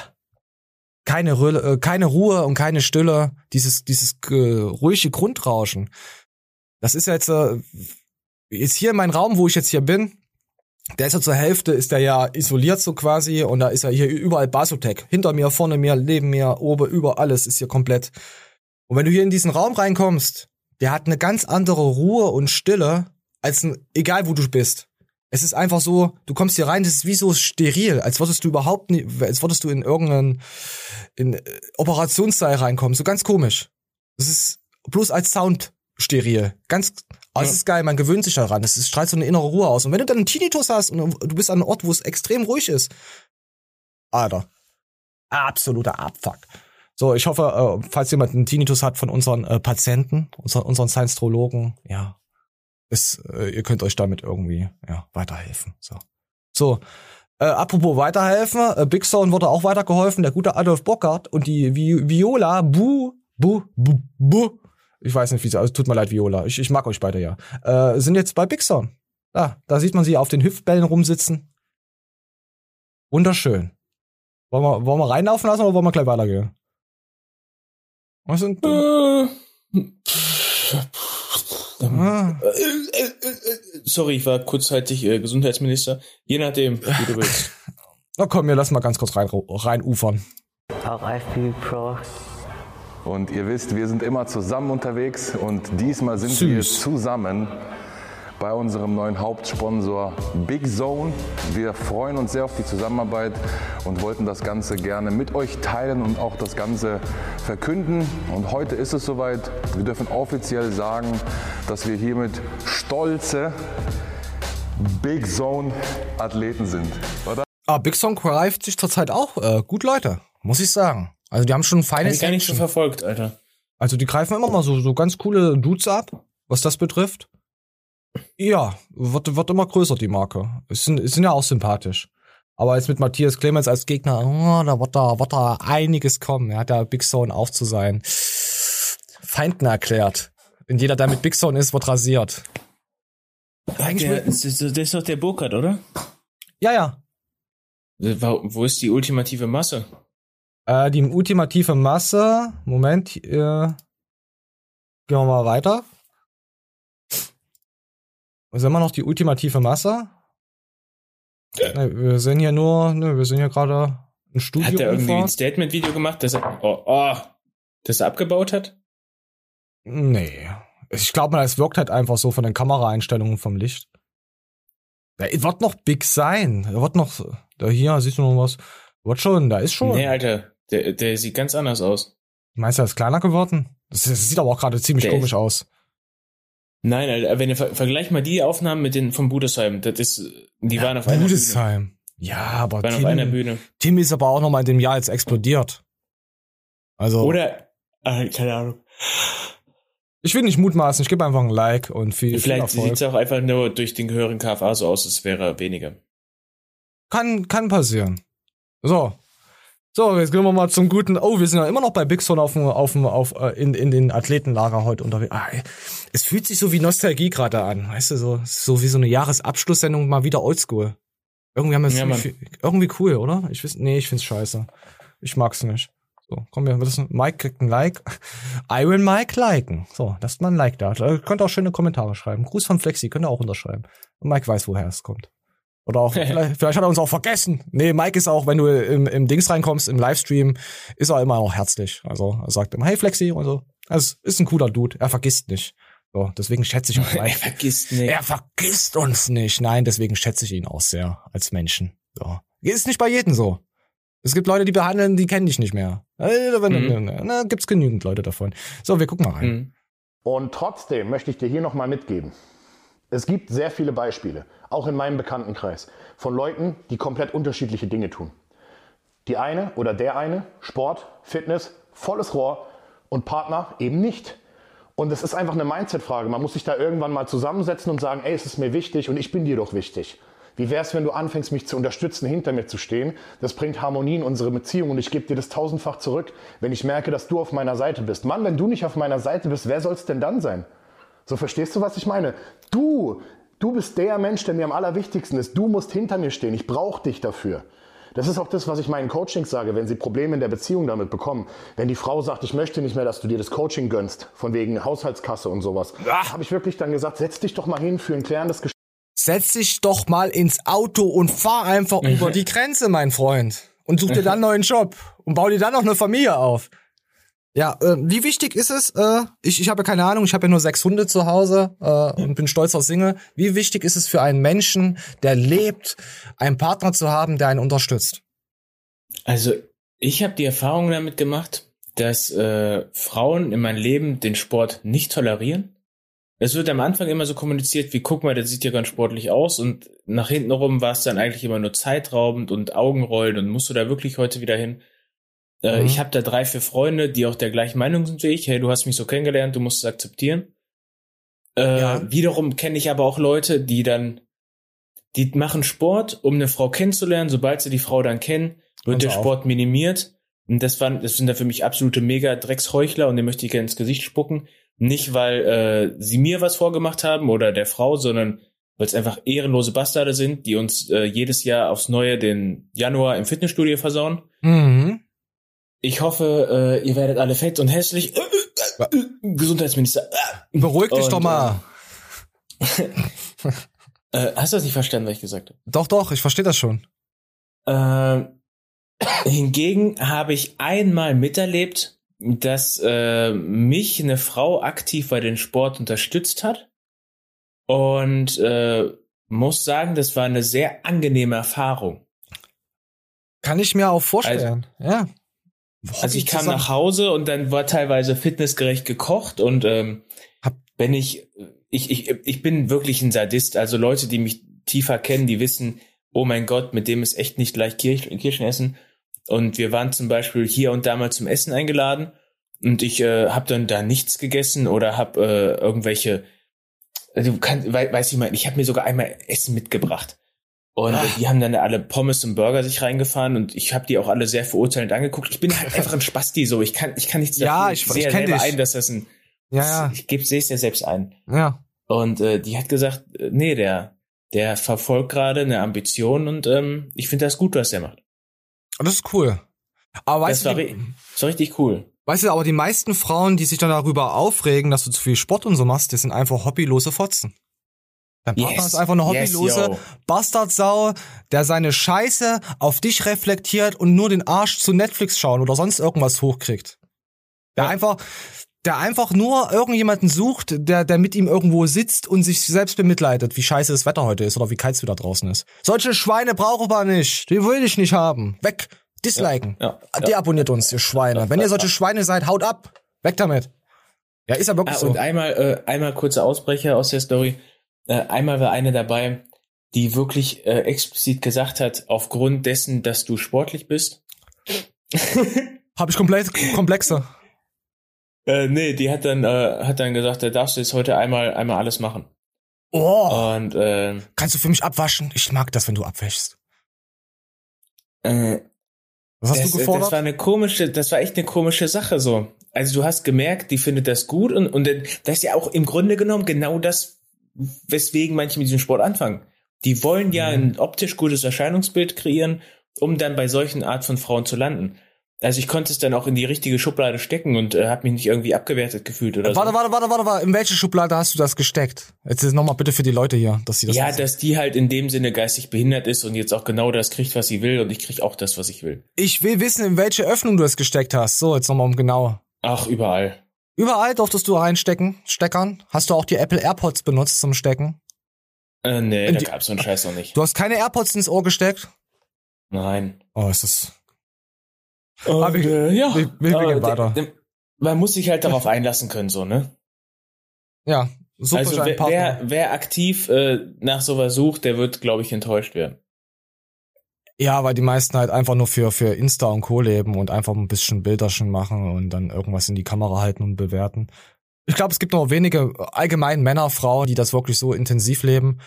Keine, Rülle, äh, keine Ruhe und keine Stille. Dieses, dieses äh, ruhige Grundrauschen. Das ist jetzt, äh, jetzt hier mein Raum, wo ich jetzt hier bin, der ist ja zur Hälfte, ist der ja isoliert so quasi und da ist ja hier überall Basotec. Hinter mir, vorne mir, neben mir, oben, über alles ist hier komplett. Und wenn du hier in diesen Raum reinkommst, der hat eine ganz andere Ruhe und Stille, als ein, egal wo du bist. Es ist einfach so, du kommst hier rein, das ist wie so steril, als würdest du überhaupt nicht, als würdest du in irgendeinen in Operationssaal reinkommen. So ganz komisch. Das ist bloß als Sound steril. Ganz, aber es ist geil, man gewöhnt sich daran. Es strahlt so eine innere Ruhe aus. Und wenn du dann einen Tinnitus hast und du bist an einem Ort, wo es extrem ruhig ist, Alter, absoluter Abfuck. So, ich hoffe, äh, falls jemand einen Tinnitus hat von unseren äh, Patienten, unseren, unseren Science-Trologen, ja, ist, äh, ihr könnt euch damit irgendwie ja, weiterhelfen. So, so äh, apropos weiterhelfen, äh, Big Stone wurde auch weitergeholfen, der gute Adolf Bockert und die Vi Viola Bu, Bu, Bu, Bu, ich weiß nicht, wie sie, also tut mir leid, Viola, ich, ich mag euch beide ja, äh, sind jetzt bei Big Stone. Ah, da sieht man sie auf den Hüftbällen rumsitzen. Wunderschön. Wollen wir, wollen wir reinlaufen lassen oder wollen wir gleich weitergehen? Was sind, äh, Ah. Sorry, ich war kurzzeitig äh, Gesundheitsminister. Je nachdem, wie du willst. Na komm, wir lassen mal ganz kurz rein, reinufern. Auch IFBB Pro. Und ihr wisst, wir sind immer zusammen unterwegs und diesmal sind Süß. wir zusammen bei unserem neuen Hauptsponsor Big Zone. Wir freuen uns sehr auf die Zusammenarbeit und wollten das Ganze gerne mit euch teilen und auch das Ganze verkünden. Und heute ist es soweit. Wir dürfen offiziell sagen, dass wir hiermit stolze Big Zone Athleten sind, oder? Ah, Big Song greift sich zurzeit auch äh, gut Leute, muss ich sagen. Also die haben schon ein Hab feines ich gar nicht so Händchen. verfolgt, Alter. Also die greifen immer mal so, so ganz coole Dudes ab, was das betrifft. Ja, wird, wird immer größer, die Marke. Es sind, es sind ja auch sympathisch. Aber jetzt mit Matthias Clemens als Gegner, oh, da wird da, wird da einiges kommen. Er hat ja Big Zone auch zu sein. Feinden erklärt. Und jeder, der mit Big Zone ist, wird rasiert. Eigentlich Der, das, ist, doch der Burkhardt, oder? Ja, ja. Wo wo ist die ultimative Masse? Äh, die ultimative Masse, Moment, äh, gehen wir mal weiter. Sind wir noch die ultimative Masse? Ne, wir sehen hier nur, ne, wir sehen hier gerade ein Studio. Hat er irgendwie ein. Statement-Video gemacht, dass er, oh, oh, das er abgebaut hat? Nee. Ich glaube mal, es wirkt halt einfach so von den Kameraeinstellungen vom Licht. Ja, es wird noch big sein. Er wird noch, da hier, siehst du noch was? Wird schon, da ist schon. Nee, Alter, der, der sieht ganz anders aus. Meinst du, er ist kleiner geworden? Das, das sieht aber auch gerade ziemlich Der komisch ist- aus. Nein, Alter, wenn ihr ver vergleich mal die Aufnahmen mit den von Budesheim, das ist, die waren auf einer Bühne. Budesheim. Ja, aber Waren auf Tim, einer Bühne. Tim ist aber auch noch mal in dem Jahr jetzt explodiert. Also, Oder, ah, keine Ahnung. ich will nicht mutmaßen, ich gebe einfach ein Like und viel, viel Vielleicht sieht es auch einfach nur durch den gehörigen KFA so aus, als wäre er weniger. Kann, kann passieren. So. So, jetzt gehen wir mal zum guten. Oh, wir sind ja immer noch bei Big Son auf, dem- auf, dem- auf, äh, in, in den Athletenlager heute unterwegs. Ah, es fühlt sich so wie Nostalgie gerade an. Weißt du, so, so wie so eine Jahresabschlusssendung mal wieder oldschool. Irgendwie haben wir Ja, Mann. viel, irgendwie cool, oder? Ich weiß, nee, ich find's scheiße. Ich mag's nicht. So, komm, wir das Mike kriegt ein Like. Iron Mike liken. So, lasst mal ein Like da. Ihr könnt auch schöne Kommentare schreiben. Gruß von Flexi, könnt ihr auch unterschreiben. Und Mike weiß, woher es kommt. Oder auch, vielleicht, vielleicht hat er uns auch vergessen. Nee, Mike ist auch, wenn du im, im Dings reinkommst, im Livestream, ist er immer noch herzlich. Also er sagt immer, hey Flexi und so. Also ist ein cooler Dude. Er vergisst nicht. So, deswegen schätze ich auch Er vergisst nicht. Er vergisst uns nicht. Nein, deswegen schätze ich ihn auch sehr als Menschen. So. Ist nicht bei jedem so. Es gibt Leute, die behandeln, die kennen dich nicht mehr. Äh, Mhm. Na, gibt's genügend Leute davon. So, wir gucken mal rein. Mhm. Und trotzdem möchte ich dir hier nochmal mitgeben. Es gibt sehr viele Beispiele, auch in meinem Bekanntenkreis, von Leuten, die komplett unterschiedliche Dinge tun. Die eine oder der eine, Sport, Fitness, volles Rohr und Partner eben nicht. Und es ist einfach eine Mindset-Frage. Man muss sich da irgendwann mal zusammensetzen und sagen, ey, es ist mir wichtig und ich bin dir doch wichtig. Wie wär's, wenn du anfängst, mich zu unterstützen, hinter mir zu stehen? Das bringt Harmonie in unsere Beziehung und ich gebe dir das tausendfach zurück, wenn ich merke, dass du auf meiner Seite bist. Mann, wenn du nicht auf meiner Seite bist, wer soll's denn dann sein? So verstehst du, was ich meine? Du, du bist der Mensch, der mir am allerwichtigsten ist. Du musst hinter mir stehen. Ich brauche dich dafür. Das ist auch das, was ich meinen Coachings sage, wenn sie Probleme in der Beziehung damit bekommen. Wenn die Frau sagt, ich möchte nicht mehr, dass du dir das Coaching gönnst, von wegen Haushaltskasse und sowas, habe ich wirklich dann gesagt, setz dich doch mal hin für ein klärendes Gespräch. Setz dich doch mal ins Auto und fahr einfach über die Grenze, mein Freund. Und such dir dann einen neuen Job. Und bau dir dann noch eine Familie auf. Ja, äh, wie wichtig ist es, äh, ich, ich habe keine Ahnung, ich habe ja nur sechs Hunde zu Hause äh, und bin stolzer Single. Wie wichtig ist es für einen Menschen, der lebt, einen Partner zu haben, der einen unterstützt? Also, ich habe die Erfahrung damit gemacht, dass äh, Frauen in meinem Leben den Sport nicht tolerieren. Es wird am Anfang immer so kommuniziert, wie guck mal, der sieht ja ganz sportlich aus und nach hinten rum war es dann eigentlich immer nur zeitraubend und Augenrollen und musst du da wirklich heute wieder hin? Äh, Mhm. Ich habe da drei, vier Freunde, die auch der gleichen Meinung sind wie ich. Hey, du hast mich so kennengelernt, du musst es akzeptieren. Äh, Wiederum kenne ich aber auch Leute, die dann, die machen Sport, um eine Frau kennenzulernen. Sobald sie die Frau dann kennen, wird Und der auf. Sport minimiert. Und das waren, das sind da für mich absolute mega Drecksheuchler und den möchte ich gerne ins Gesicht spucken. Nicht, weil äh, sie mir was vorgemacht haben oder der Frau, sondern weil es einfach ehrenlose Bastarde sind, die uns äh, jedes Jahr aufs Neue den Januar im Fitnessstudio versauen. Mhm. Ich hoffe, äh, ihr werdet alle fett und hässlich. Gesundheitsminister. Beruhig dich Und, doch mal. Äh, hast du das nicht verstanden, was ich gesagt habe? Doch, doch, ich verstehe das schon. Äh, hingegen habe ich einmal miterlebt, dass äh, mich eine Frau aktiv bei den Sport unterstützt hat. Und äh, muss sagen, das war eine sehr angenehme Erfahrung. Kann ich mir auch vorstellen. Also, ja. Also ich kam zusammen. nach Hause und dann war teilweise fitnessgerecht gekocht und ähm, wenn ich, ich, ich, ich bin wirklich ein Sadist. Also Leute, die mich tiefer kennen, die wissen, oh mein Gott, mit dem ist echt nicht leicht Kirchen, Kirschen essen. Und wir waren zum Beispiel hier und da mal zum Essen eingeladen und ich äh, habe dann da nichts gegessen oder habe äh, irgendwelche, du kannst, we, weiß ich mal, ich habe mir sogar einmal Essen mitgebracht. Und Ach. die haben dann alle Pommes und Burger sich reingefahren und ich habe die auch alle sehr verurteilend angeguckt. Ich bin halt einfach ein Spasti so. Ich kann ich kann nichts ja, ich, sehe ich selber dich. ein, dass das ein ja, ja. ich gebe sehe es ja selbst ein. Ja. Und äh, die hat gesagt, äh, nee, der der verfolgt gerade eine Ambition und ähm, ich finde das gut, was er macht. Das ist cool. Aber weißt das du, war, das war richtig cool. Weißt du, aber die meisten Frauen, die sich dann darüber aufregen, dass du zu viel Sport und so machst, die sind einfach hobbylose Fotzen. Dein Partner Yes. ist einfach eine hobbylose Yes, yo. Bastardsau, der seine Scheiße auf dich reflektiert und nur den Arsch zu Netflix schauen oder sonst irgendwas hochkriegt. Der einfach, der einfach nur irgendjemanden sucht, der, der mit ihm irgendwo sitzt und sich selbst bemitleidet, wie scheiße das Wetter heute ist oder wie kalt es wieder draußen ist. Solche Schweine brauche man nicht. Die will ich nicht haben. Weg. Disliken. Ja, ja, Deabonniert uns, ihr Schweine. Wenn ihr solche Schweine seid, haut ab. Weg damit. Ja, ist ja wirklich Ah, so. und einmal, äh, einmal kurzer Ausbrecher aus der Story. Äh, einmal war eine dabei, die wirklich äh, explizit gesagt hat, aufgrund dessen, dass du sportlich bist. Habe ich komplett Komplexe. Äh, nee, die hat dann, äh, hat dann gesagt, da darfst du jetzt heute einmal, einmal alles machen. Oh. Und äh, Kannst du für mich abwaschen? Ich mag das, wenn du abwäschst. äh, Was hast das, du gefordert? Das war eine komische, das war echt eine komische Sache so. Also du hast gemerkt, die findet das gut und, und dann- das ist ja auch im Grunde genommen genau das, weswegen manche mit diesem Sport anfangen. Die wollen ja Mhm. ein optisch gutes Erscheinungsbild kreieren, um dann bei solchen Art von Frauen zu landen. Also ich konnte es dann auch in die richtige Schublade stecken und äh, habe mich nicht irgendwie abgewertet gefühlt oder Warte, so. warte, warte, warte, warte. In welche Schublade hast du das gesteckt? Jetzt nochmal bitte für die Leute hier, dass sie das ja, wissen. dass die halt in dem Sinne geistig behindert ist und jetzt auch genau das kriegt, was sie will und ich krieg auch das, was ich will. Ich will wissen, in welche Öffnung du es gesteckt hast. So, jetzt nochmal um genau. Ach, überall. Überall durftest du reinstecken, steckern. Hast du auch die Apple AirPods benutzt zum Stecken? Äh, nee, Und da die- gab's so einen Scheiß noch nicht. Du hast keine AirPods ins Ohr gesteckt? Nein. Oh, ist das. Und, Ah, wir- äh, ja, wir- wir aber weiter. der- man muss sich halt darauf einlassen können, so, ne? Ja, super also wer, wer, wer aktiv äh, nach sowas sucht, der wird, glaube ich, enttäuscht werden. Ja, weil die meisten halt einfach nur für, für Insta und Co. leben und einfach ein bisschen Bilderchen machen und dann irgendwas in die Kamera halten und bewerten. Ich glaube, es gibt nur wenige allgemein Männer, Frauen, die das wirklich so intensiv leben.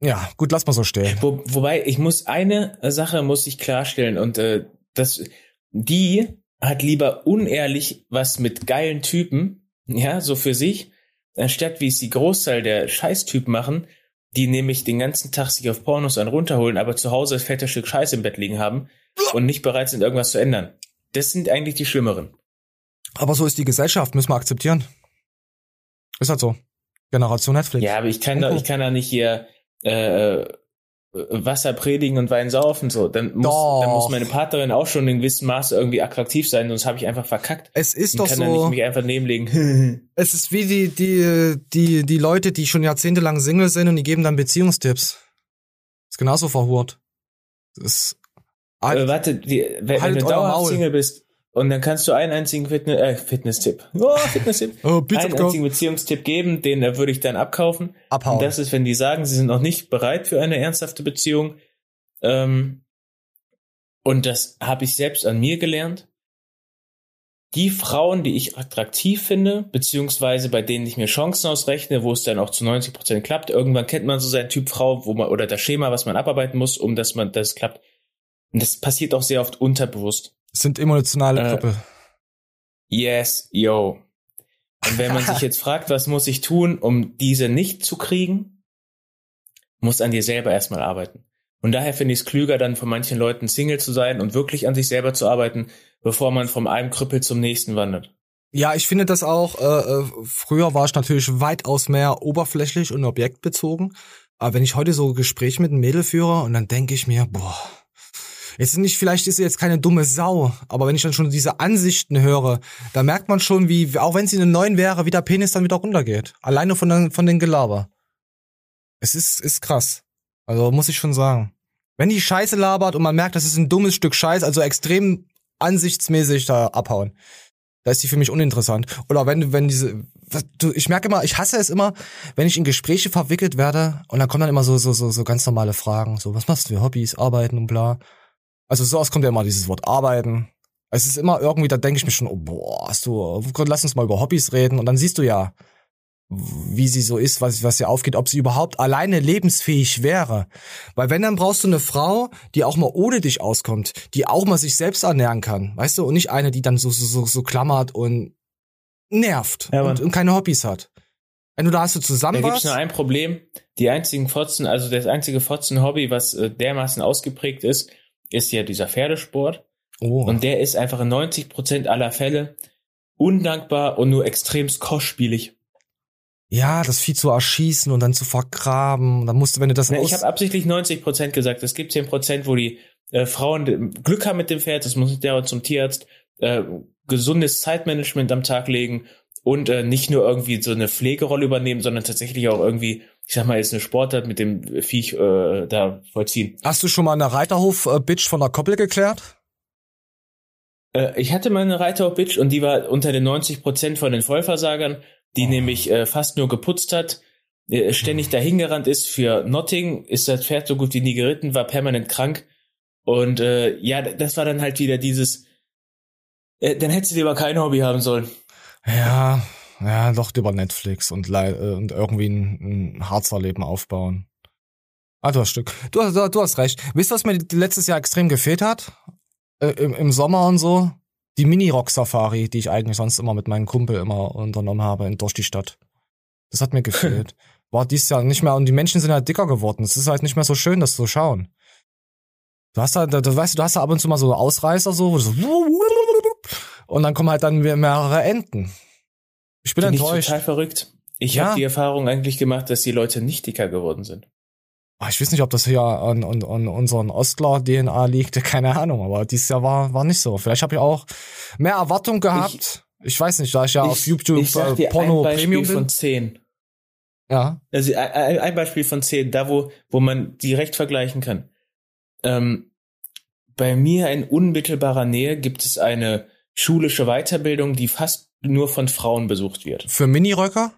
Ja, gut, lass mal so stehen. Wo, wobei, ich muss eine Sache muss ich klarstellen und äh, das, die hat lieber unehrlich was mit geilen Typen, ja, so für sich, anstatt wie es die Großteil der Scheißtypen machen, die nämlich den ganzen Tag sich auf Pornos an runterholen, aber zu Hause das fette Stück Scheiß im Bett liegen haben und nicht bereit sind, irgendwas zu ändern. Das sind eigentlich die Schlimmeren. Aber so ist die Gesellschaft, müssen wir akzeptieren. Ist halt so. Generation Netflix. Ja, aber ich kann da, ich kann da nicht hier äh, Wasser predigen und Wein saufen so. Dann muss, Doch. dann muss meine Partnerin auch schon in gewissem Maße irgendwie attraktiv sein, sonst habe ich einfach verkackt. Es ist und doch kann so. dann nicht mich einfach nebenlegen. Es ist wie die, die, die, die Leute, die schon jahrzehntelang Single sind und die geben dann Beziehungstipps. Ist genauso verhurt. Das ist, äh, warte, die, wenn, Haltet wenn du dauerhaft Maul. Single bist und dann kannst du einen einzigen Fitness, äh, Fitness-Tipp, oh, Fitness-Tipp, Oh, bitte, einen einzigen Beziehungstipp geben, den äh, würde ich dann abkaufen. Abhauen. Und das ist, wenn die sagen, sie sind noch nicht bereit für eine ernsthafte Beziehung. Ähm, und das habe ich selbst an mir gelernt. Die Frauen, die ich attraktiv finde, beziehungsweise bei denen ich mir Chancen ausrechne, wo es dann auch zu 90 Prozent klappt, irgendwann kennt man so seinen Typ Frau, wo man, oder das Schema, was man abarbeiten muss, um dass man, das klappt. Und das passiert auch sehr oft unterbewusst. Sind emotionale Äh. Yes, yo. Und wenn man sich jetzt fragt, was muss ich tun, um diese nicht zu kriegen, muss an dir selber erstmal arbeiten. Und daher finde ich es klüger, dann von manchen Leuten Single zu sein und wirklich an sich selber zu arbeiten, bevor man vom einem Krüppel zum nächsten wandert. Ja, ich finde das auch, äh, äh, früher war ich natürlich weitaus mehr oberflächlich und objektbezogen. Aber wenn ich heute so Gespräche mit einem Mädel führe und dann denke ich mir, boah, Jetzt nicht, vielleicht ist sie jetzt keine dumme Sau, aber wenn ich dann schon diese Ansichten höre, da merkt man schon, wie, auch wenn sie eine neun wäre, wie der Penis dann wieder runtergeht. Alleine von, den, von den Gelaber. Es ist, ist krass. Also muss ich schon sagen. Wenn die Scheiße labert und man merkt, das ist ein dummes Stück Scheiß, also extrem ansichtsmäßig da abhauen. Da ist die für mich uninteressant. Oder wenn, wenn diese, du, ich merke immer, ich hasse es immer, wenn ich in Gespräche verwickelt werde und dann kommen dann immer so, so, so, so ganz normale Fragen. So, was machst du für Hobbys, arbeiten und bla. Also so oft kommt ja immer dieses Wort arbeiten. Es ist immer irgendwie, da denke ich mir schon, oh, boah, hast du, lass uns mal über Hobbys reden. Und dann siehst du ja, wie sie so ist, was, was ihr aufgeht, ob sie überhaupt alleine lebensfähig wäre. Weil wenn, dann brauchst du eine Frau, die auch mal ohne dich auskommt, die auch mal sich selbst ernähren kann, weißt du, und nicht eine, die dann so, so, so, so klammert und nervt ja, und, und, keine Hobbys hat. Wenn du da hast du zusammen Da gibt's nur ein Problem. Die einzigen Fotzen, also das einzige Fotzen-Hobby, was äh, dermaßen ausgeprägt ist, ist ja dieser Pferdesport. Oh. Und der ist einfach in 90 Prozent aller Fälle undankbar und nur extremst kostspielig ja, das Vieh zu erschießen und dann zu vergraben. Dann musst du, wenn du das ja, Ich habe absichtlich 90 Prozent gesagt. Es gibt 10 Prozent, wo die äh, Frauen Glück haben mit dem Pferd. Das muss der zum Tierarzt. Äh, gesundes Zeitmanagement am Tag legen und äh, nicht nur irgendwie so eine Pflegerolle übernehmen, sondern tatsächlich auch irgendwie, ich sag mal, jetzt eine Sportart mit dem Viech äh, da vollziehen. Hast du schon mal eine Reiterhof-Bitch von der Koppel geklärt? Äh, ich hatte mal eine Reiterhof-Bitch und die war unter den 90 Prozent von den Vollversagern die oh. nämlich äh, fast nur geputzt hat, äh, ständig dahingerannt ist für Notting, ist das Pferd so gut wie nie geritten, war permanent krank. Und äh, ja, das war dann halt wieder dieses, äh, dann hättest du lieber kein Hobby haben sollen. Ja, ja, doch über Netflix und, äh, und irgendwie ein, ein Harzer Leben aufbauen. Ah, du hast Stück. Du, du, du hast recht. Wisst ihr, was mir letztes Jahr extrem gefehlt hat? Äh, im, Im Sommer und so? die Mini-Rock-Safari, die ich eigentlich sonst immer mit meinem Kumpel immer unternommen habe, in, durch die Stadt. Das hat mir gefehlt. War dies Jahr nicht mehr, und die Menschen sind halt dicker geworden. Es ist halt nicht mehr so schön, das zu schauen. Du hast da, da, du weißt du, du hast da ab und zu mal so Ausreißer so, so und dann kommen halt dann mehrere Enten. Ich bin, enttäuscht. Ich total verrückt. Ich ja. habe die Erfahrung eigentlich gemacht, dass die Leute nicht dicker geworden sind. Ah, ich weiß nicht, ob das hier an, an, an unseren Ostler-DNA liegt, keine Ahnung, aber dieses Jahr war, war nicht so. Vielleicht habe ich auch mehr Erwartung gehabt. Ich, ich weiß nicht, da ich ja ich, auf YouTube ich sag dir Porno ein Beispiel Premium bin. von zehn. Ja. Also ein, Beispiel von zehn, da wo, wo man direkt vergleichen kann. Ähm, bei mir in unmittelbarer Nähe gibt es eine schulische Weiterbildung, die fast nur von Frauen besucht wird. Für Miniröcker?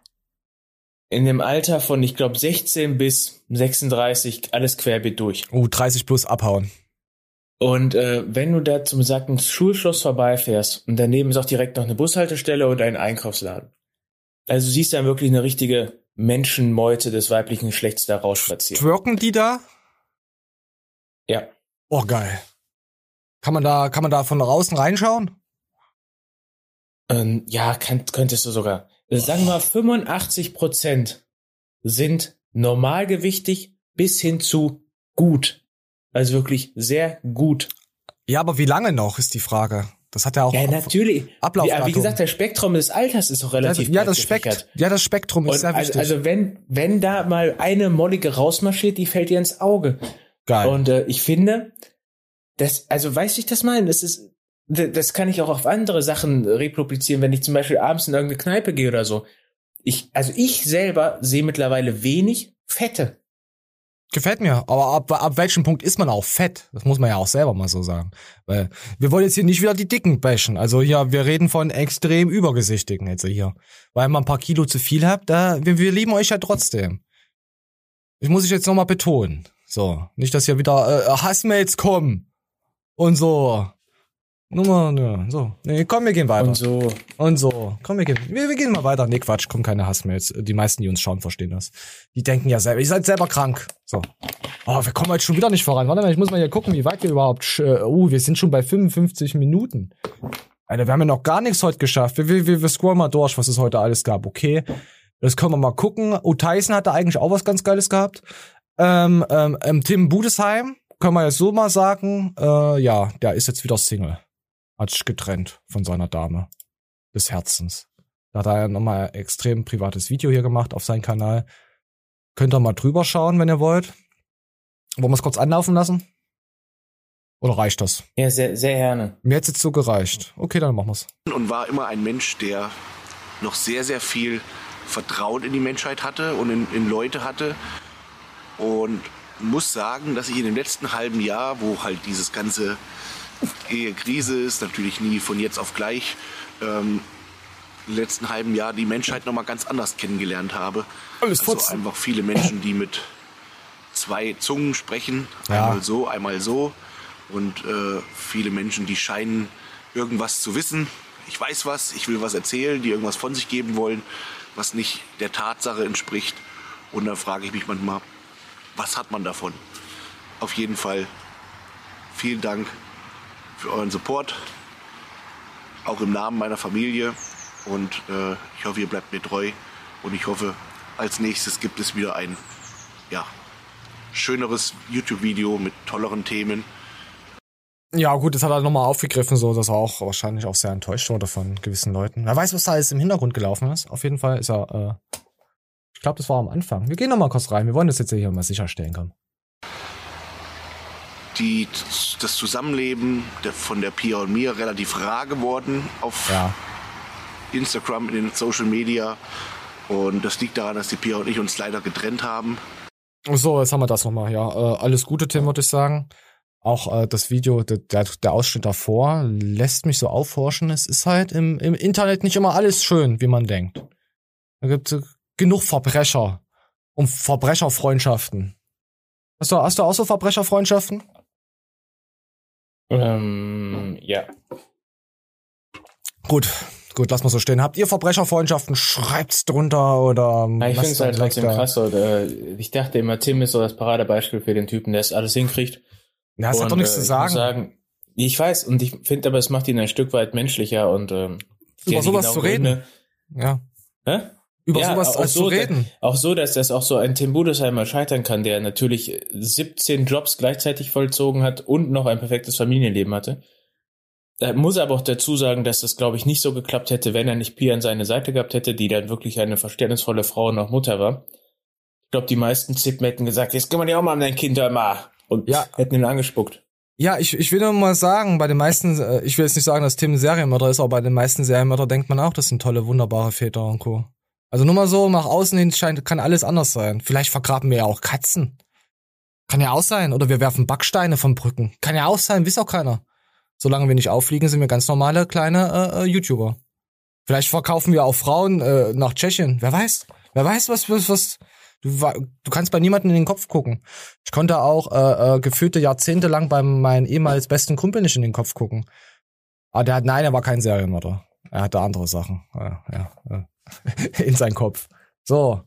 in dem Alter von, ich glaube, 16 bis 36 alles querbeet durch. Oh, 30 plus abhauen. Und äh, wenn du da zum besagten Schulschluss vorbeifährst und daneben ist auch direkt noch eine Bushaltestelle und ein Einkaufsladen. Also du siehst dann wirklich eine richtige Menschenmeute des weiblichen Geschlechts da rausspazieren. Twerken die da? Ja. Oh, geil. Kann man da, kann man da von draußen reinschauen? Ähm, ja, kann, könntest du sogar sagen wir 85 Prozent sind normalgewichtig bis hin zu gut. Also wirklich sehr gut. Ja, aber wie lange noch ist die Frage. Das hat ja auch ja, natürlich. Ablauf. Ja, wie gesagt, der Spektrum des Alters ist auch relativ ja, das Spekt ja, das Spektrum ist Und sehr wichtig. Also, also wenn wenn da mal eine mollige rausmarschiert, die fällt dir ins Auge. Geil. Und äh, ich finde, das also weiß ich das mal, das ist das kann ich auch auf andere Sachen reproduzieren, wenn ich zum Beispiel abends in irgendeine Kneipe gehe oder so. Ich, also ich selber sehe mittlerweile wenig Fette. Gefällt mir, aber ab, ab welchem Punkt ist man auch fett? Das muss man ja auch selber mal so sagen. Weil wir wollen jetzt hier nicht wieder die Dicken bashen. Also ja, wir reden von extrem übergesichtigen jetzt hier. Weil man ein paar Kilo zu viel habt, da, wir, wir lieben euch ja trotzdem. Ich muss ich jetzt nochmal betonen. So, nicht, dass hier wieder äh, Hassmails kommen und so. Nummer, ja, so. Nee, komm, wir gehen weiter. Und so. Und so. Komm, wir gehen, wir, wir gehen mal weiter. Nee, Quatsch, komm, keine Hassmails. Die meisten, die uns schauen, verstehen das. Die denken ja selber, ihr seid selber krank. So. Oh, wir kommen heute schon wieder nicht voran. Warte mal, ich muss mal hier gucken, wie weit wir überhaupt, uh, uh, wir sind schon bei 55 Minuten. Alter, wir haben ja noch gar nichts heute geschafft. Wir, wir, wir scrollen mal durch, was es heute alles gab, okay? Das können wir mal gucken. U Tyson hatte eigentlich auch was ganz Geiles gehabt. Ähm, ähm, ähm Tim Budesheim, können wir jetzt so mal sagen, äh, ja, der ist jetzt wieder Single hat sich getrennt von seiner Dame des Herzens. Da hat er nochmal ein extrem privates Video hier gemacht auf seinem Kanal. Könnt ihr mal drüber schauen, wenn ihr wollt. Wollen wir es kurz anlaufen lassen? Oder reicht das? Ja, sehr, sehr gerne. Mir hätte es jetzt so gereicht. Okay, dann machen wir's. Und war immer ein Mensch, der noch sehr, sehr viel Vertrauen in die Menschheit hatte und in, in Leute hatte. Und muss sagen, dass ich in dem letzten halben Jahr, wo halt dieses ganze Ehe-Krise ist, natürlich nie von jetzt auf gleich, ähm, im letzten halben Jahr die Menschheit noch mal ganz anders kennengelernt habe. Alles also Fotzen. einfach viele Menschen, die mit zwei Zungen sprechen, Ja. einmal so, einmal so. Und äh, viele Menschen, die scheinen irgendwas zu wissen. Ich weiß was, ich will was erzählen, die irgendwas von sich geben wollen, was nicht der Tatsache entspricht. Und da frage ich mich manchmal, was hat man davon? Auf jeden Fall vielen Dank für euren Support, auch im Namen meiner Familie. Und äh, ich hoffe, ihr bleibt mir treu. Und ich hoffe, als nächstes gibt es wieder ein ja, schöneres YouTube-Video mit tolleren Themen. Ja, gut, das hat er nochmal aufgegriffen, so, dass er auch wahrscheinlich auch sehr enttäuscht wurde von gewissen Leuten. Wer weiß, was da alles im Hintergrund gelaufen ist. Auf jeden Fall ist er, äh, ich glaube, das war am Anfang. Wir gehen nochmal kurz rein. Wir wollen das jetzt hier mal sicherstellen, komm. Die, das Zusammenleben der, von der Pia und mir relativ rar geworden auf Ja. Instagram, in den Social Media. Und das liegt daran, dass die Pia und ich uns leider getrennt haben. So, jetzt haben wir das nochmal, ja. Äh, alles Gute, Tim, würde ich sagen. Auch äh, das Video, der, der, Ausschnitt davor, lässt mich so aufhorchen. Es ist halt im, im Internet nicht immer alles schön, wie man denkt. Da gibt es genug Verbrecher und Verbrecherfreundschaften. Hast du, hast du auch so Verbrecherfreundschaften? Ähm, ja. Gut, gut, lass mal so stehen. Habt ihr Verbrecherfreundschaften? Schreibt's drunter oder Ja, ich finde es halt trotzdem krass. So, äh, ich dachte immer, Tim ist so das Paradebeispiel für den Typen, der es alles hinkriegt. Ja, das hat doch nichts äh, zu sagen. sagen. Ich weiß, und ich finde aber, es macht ihn ein Stück weit menschlicher und ähm, Über sowas genauen zu reden. Gründe- Ja. Hä? Über ja, sowas auch als so, zu reden. Auch so, dass das auch so ein Tim Budesheimer scheitern kann, der natürlich 17 Jobs gleichzeitig vollzogen hat und noch ein perfektes Familienleben hatte. Da muss aber auch dazu sagen, dass das, glaube ich, nicht so geklappt hätte, wenn er nicht Pia an seine Seite gehabt hätte, die dann wirklich eine verständnisvolle Frau und auch Mutter war. Ich glaube, die meisten Zippen hätten gesagt, jetzt kümmern die auch mal um dein Kind mal. Und hätten ihn angespuckt. Ja, ich, ich will nur mal sagen, bei den meisten, äh, ich will jetzt nicht sagen, dass Tim ein Serienmörder ist, aber bei den meisten Serienmörder denkt man auch, das sind tolle, wunderbare Väter und Co. Also nur mal so, nach außen hin scheint, kann alles anders sein. Vielleicht vergraben wir ja auch Katzen. Kann ja auch sein. Oder wir werfen Backsteine von Brücken. Kann ja auch sein, weiß auch keiner. Solange wir nicht auffliegen, sind wir ganz normale kleine äh, äh, YouTuber. Vielleicht verkaufen wir auch Frauen äh, nach Tschechien. Wer weiß? Wer weiß, was, was, was. Du, du kannst bei niemandem in den Kopf gucken. Ich konnte auch äh, äh, gefühlte Jahrzehnte lang bei meinem ehemals besten Kumpel nicht in den Kopf gucken. Aber der hat, nein, er war kein Serienmörder. Er hatte andere Sachen. Ja, ja, ja. in seinem Kopf. So.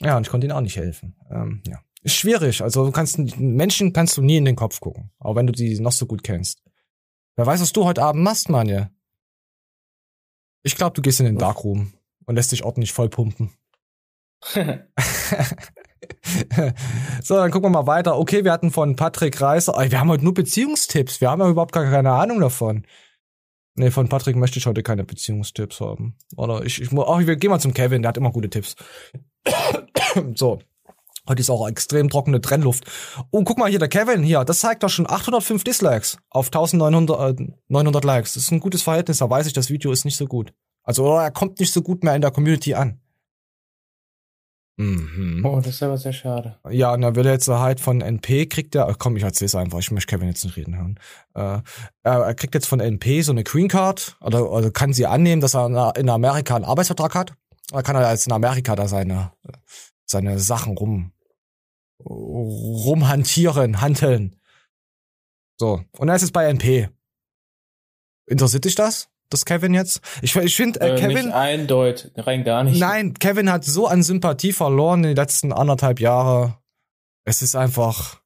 Ja, und ich konnte ihm auch nicht helfen. Ähm, ja. Ist schwierig. Also du kannst Menschen kannst du nie in den Kopf gucken, auch wenn du die noch so gut kennst. Wer weiß, was du heute Abend machst, Manje? Ich glaube, du gehst in den Darkroom und lässt dich ordentlich vollpumpen. so, dann gucken wir mal weiter. Okay, wir hatten von Patrick Reiser. Wir haben heute nur Beziehungstipps. Wir haben ja überhaupt gar keine Ahnung davon. Nee, von Patrick möchte ich heute keine Beziehungstipps haben. Oder ich, ich mu- ach, wir gehen mal zum Kevin, der hat immer gute Tipps. so. Heute ist auch extrem trockene Trennluft. Oh, guck mal hier, der Kevin hier, das zeigt doch schon 805 Dislikes auf 1900 äh, 900 Likes. Das ist ein gutes Verhältnis, da weiß ich, das Video ist nicht so gut. Also, oder er kommt nicht so gut mehr in der Community an. Mhm. Oh, das ist aber sehr schade. Ja, und dann will er jetzt halt von NP, kriegt er, komm, ich erzähl's einfach, ich möchte Kevin jetzt nicht reden hören. Äh, er kriegt jetzt von NP so eine Green Card, oder, oder kann sie annehmen, dass er in- Amerika einen Arbeitsvertrag hat. Dann kann er jetzt in Amerika da seine, seine Sachen rum, rumhantieren, handeln. So, und er ist jetzt bei NP. Interessiert dich das? Das Kevin jetzt? Ich, ich finde, äh, Äh, Kevin. Nicht eindeutig, rein gar nicht. Nein, Kevin hat so an Sympathie verloren in den letzten anderthalb Jahre. Es ist einfach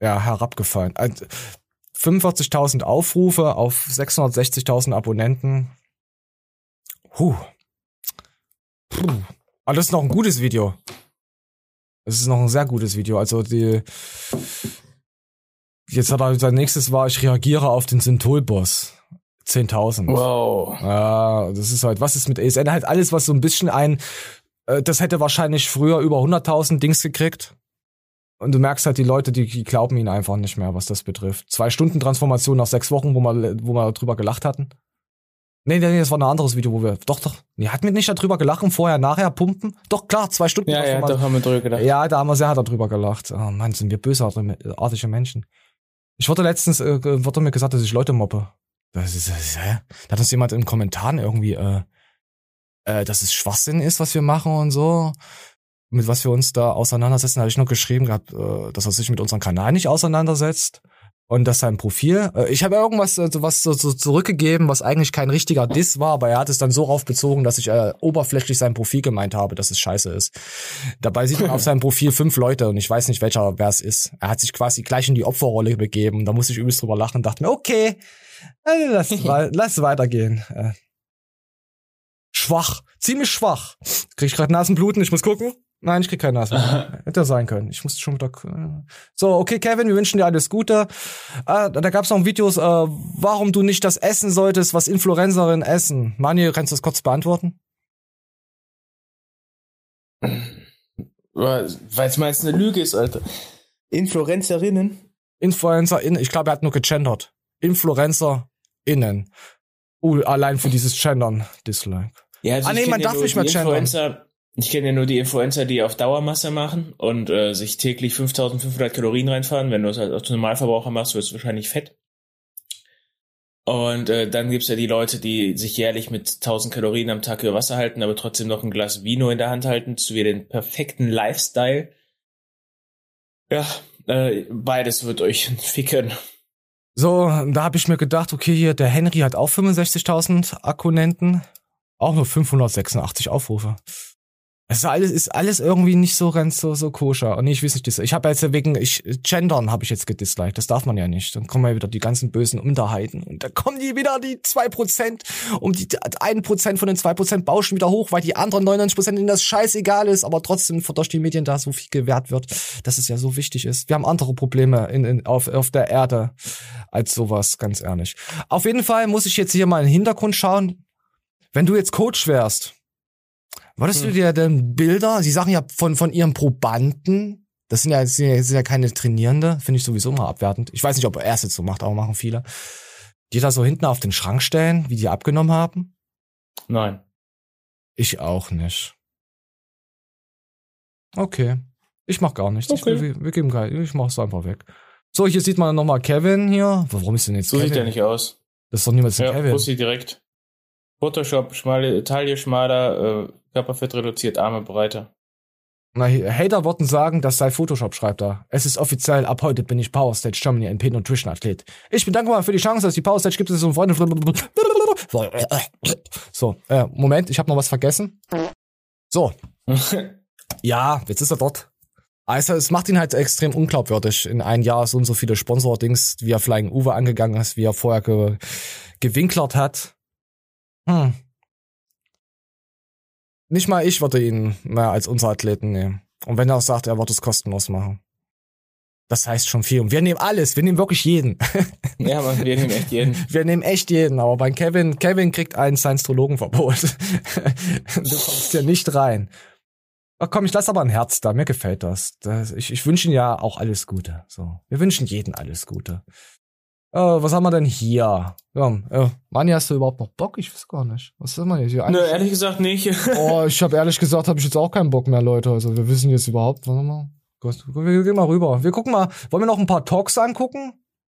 ja herabgefallen. Also, 45.000 Aufrufe auf 660.000 Abonnenten. Huh. Puh. Aber das ist noch ein gutes Video. Das ist noch ein sehr gutes Video. Also die jetzt hat er sein nächstes war ich reagiere auf den Synthol-Boss. 10.000. Wow. Ja, das ist halt, was ist mit ASN? Halt alles, was so ein bisschen ein, äh, das hätte wahrscheinlich früher über 100.000 Dings gekriegt. Und du merkst halt, die Leute, die, die glauben ihn einfach nicht mehr, was das betrifft. Zwei Stunden Transformation nach sechs Wochen, wo wir, wo wir drüber gelacht hatten. Nee, nee, nee, das war ein anderes Video, wo wir. Doch, doch. Nee, hatten wir nicht darüber gelacht, vorher, nachher pumpen? Doch, klar, zwei Stunden. Ja, ja, doch haben wir drüber gedacht. Ja, da haben wir sehr hart darüber gelacht. Oh Mann, sind wir bösartige Menschen. Ich wurde letztens, äh, wurde mir gesagt, dass ich Leute mobbe. Das ist, das ist, hä? Da hat uns jemand in den Kommentaren irgendwie, äh, äh, dass es Schwachsinn ist, was wir machen und so. Mit was wir uns da auseinandersetzen, habe ich nur geschrieben gehabt, äh, dass er sich mit unserem Kanal nicht auseinandersetzt. Und dass sein Profil, äh, ich habe irgendwas äh, was so, so zurückgegeben, was eigentlich kein richtiger Diss war, aber er hat es dann so rauf bezogen, dass ich äh, oberflächlich sein Profil gemeint habe, dass es scheiße ist. Dabei sieht man auf seinem Profil fünf Leute und ich weiß nicht, welcher wer es ist. Er hat sich quasi gleich in die Opferrolle begeben. Da musste ich übelst drüber lachen und dachte mir, okay, äh, lass, lass weitergehen. Äh, schwach, ziemlich schwach. Krieg ich gerade Nasenbluten, ich muss gucken. Nein, ich krieg keine Nasenbluten. Hätte sein können. Ich musste schon wieder. äh. So, okay, Kevin, wir wünschen dir alles Gute. Äh, da gab's noch Videos, äh, warum du nicht das essen solltest, was Influencerinnen essen. Manuel, kannst du das kurz beantworten? Weil es meist eine Lüge ist, Alter. Influencerinnen? InfluencerInnen, ich glaube, er hat nur gegendert. InfluencerInnen. Uh, allein für dieses Gendern, Dislike. Ja, also ah ich nee, man ja darf nicht mehr gendern. Ich kenne ja nur die Influencer, die auf Dauermasse machen und äh, sich täglich 5500 Kalorien reinfahren. Wenn du es halt als Normalverbraucher machst, wirst du wahrscheinlich fett. Und äh, dann gibt's ja die Leute, die sich jährlich mit 1000 Kalorien am Tag über Wasser halten, aber trotzdem noch ein Glas Vino in der Hand halten, zu wie den perfekten Lifestyle. Ja, äh, beides wird euch ficken. So, da habe ich mir gedacht, okay, hier, der Henry hat auch 65.000 Akkunenten. Auch nur 586 Aufrufe. Es ist alles, ist alles irgendwie nicht so ganz so, so koscher. Und ich weiß nicht, ich habe jetzt wegen, ich, Gendern habe ich jetzt gedisliked. Das darf man ja nicht. Dann kommen ja wieder die ganzen bösen Unterheiten. Und da kommen die wieder, die 2%, um die 1% von den 2% bauschen wieder hoch, weil die anderen 99% ihnen das scheißegal ist, aber trotzdem durch die Medien da so viel gewährt wird, dass es ja so wichtig ist. Wir haben andere Probleme in, in, auf, auf der Erde als sowas, ganz ehrlich. Auf jeden Fall muss ich jetzt hier mal in den Hintergrund schauen. Wenn du jetzt Coach wärst, würdest du dir denn Bilder, sie sagen ja von, von ihren Probanden, das sind ja, das sind ja, das sind ja keine Trainierende, finde ich sowieso mal abwertend. Ich weiß nicht, ob er es jetzt so macht, aber machen viele. Die da so hinten auf den Schrank stellen, wie die abgenommen haben? Nein. Ich auch nicht. Okay. Ich mach gar nichts. Okay. Ich, wir, wir geben kein, ich mach's einfach weg. So, hier sieht man nochmal Kevin hier. Warum ist denn jetzt So Kevin? sieht er nicht aus. Das ist doch niemals ein Ja, Kevin. Pussy direkt. Photoshop, schmale, Taille schmaler, äh, Körperfett reduziert, Arme breiter. Na, Hater würden sagen, das sei Photoshop, schreibt er. Es ist offiziell, ab heute bin ich Power Stage Germany NP Nutrition Athlet. Ich bin dankbar für die Chance, dass die Power Stage gibt es um Freunde. So, äh, Moment, ich habe noch was vergessen. So. ja, jetzt ist er dort. Also es macht ihn halt extrem unglaubwürdig. In ein Jahr so und so viele Sponsor-Dings, wie er Flying Uwe angegangen ist, wie er vorher ge gewinklert hat. Hm. Nicht mal ich würde ihn mehr als unser Athleten nehmen. Und wenn er auch sagt, er wird es kostenlos machen. Das heißt schon viel. Und wir nehmen alles. Wir nehmen wirklich jeden. Ja, man, wir nehmen echt jeden. Wir nehmen echt jeden. Aber bei Kevin, Kevin kriegt ein Science-Trologenverbot. du kommst hier nicht rein. Ach komm, ich lasse aber ein Herz da. Mir gefällt das. das ich ich wünsche ihm ja auch alles Gute. So, wir wünschen jeden alles Gute. Äh, was haben wir denn hier? Ja, äh, Mani, hast du überhaupt noch Bock? Ich weiß gar nicht. Was ist man jetzt hier? Nö, ehrlich gesagt nicht. oh, ich habe ehrlich gesagt, habe ich jetzt auch keinen Bock mehr, Leute. Also wir wissen jetzt überhaupt, warte mal. Wir gehen mal rüber. Wir gucken mal. Wollen wir noch ein paar Talks angucken?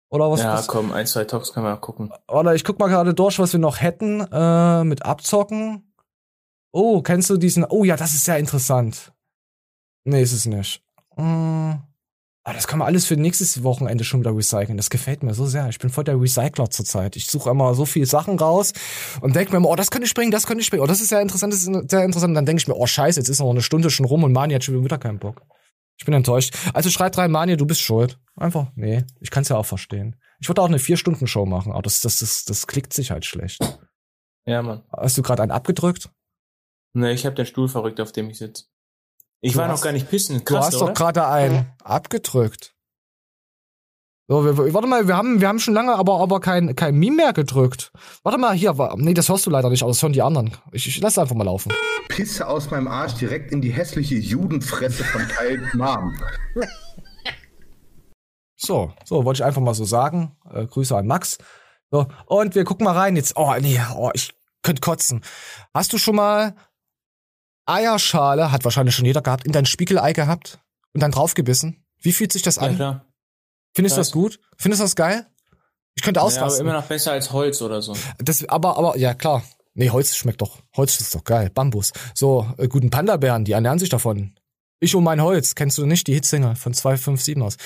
Oder was? ja, was komm, ein, zwei Talks können wir mal gucken. oder ich guck mal gerade durch, was wir noch hätten äh, mit Abzocken. Oh, kennst du diesen? Oh ja, das ist sehr interessant. Nee, ist es nicht. Hm. Ah, das kann man alles für nächstes Wochenende schon wieder recyceln. Das gefällt mir so sehr. Ich bin voll der Recycler zurzeit. Ich suche immer so viele Sachen raus und denke mir immer, oh, das könnte ich bringen, das könnte ich bringen. Oh, das ist sehr interessant, das ist sehr interessant. Und dann denke ich mir, oh scheiße, jetzt ist noch eine Stunde schon rum und Mani hat schon wieder keinen Bock. Ich bin enttäuscht. Also schreibt rein, Mani, du bist schuld. Einfach, nee, ich kann's ja auch verstehen. Ich würde auch eine Vier-Stunden-Show machen, aber das, das, das, das klickt sich halt schlecht. Ja, Mann. Hast du gerade einen abgedrückt? Ne, ich habe den Stuhl verrückt, auf dem ich sitze. Ich Du war hast- noch gar nicht pissen. Du Krass, hast oder? doch gerade einen abgedrückt. So, wir, warte mal, wir haben, wir haben schon lange aber, aber kein, kein Meme mehr gedrückt. Warte mal, hier, nee, das hörst du leider nicht, aber das hören die anderen. Ich, ich lass einfach mal laufen. Pisse aus meinem Arsch direkt in die hässliche Judenfresse von Kyle Mom. So, so, wollte ich einfach mal so sagen. Äh, Grüße an Max. So, und wir gucken mal rein jetzt. Oh, nee, oh, ich könnte kotzen. Hast du schon mal Eierschale, hat wahrscheinlich schon jeder gehabt, in dein Spiegelei gehabt und dann draufgebissen? Wie fühlt sich das an? Ja, klar. Findest du das gut? Findest du das geil? Ich könnte Ja, aber ausrasten. immer noch besser als Holz oder so. Das, aber, aber, ja, klar. Nee, Holz schmeckt doch. Holz ist doch geil. Bambus. So, äh, guten Panda-Bären, die ernähren sich davon. Ich und mein Holz, kennst du nicht? Die Hitsingle von 257 aus.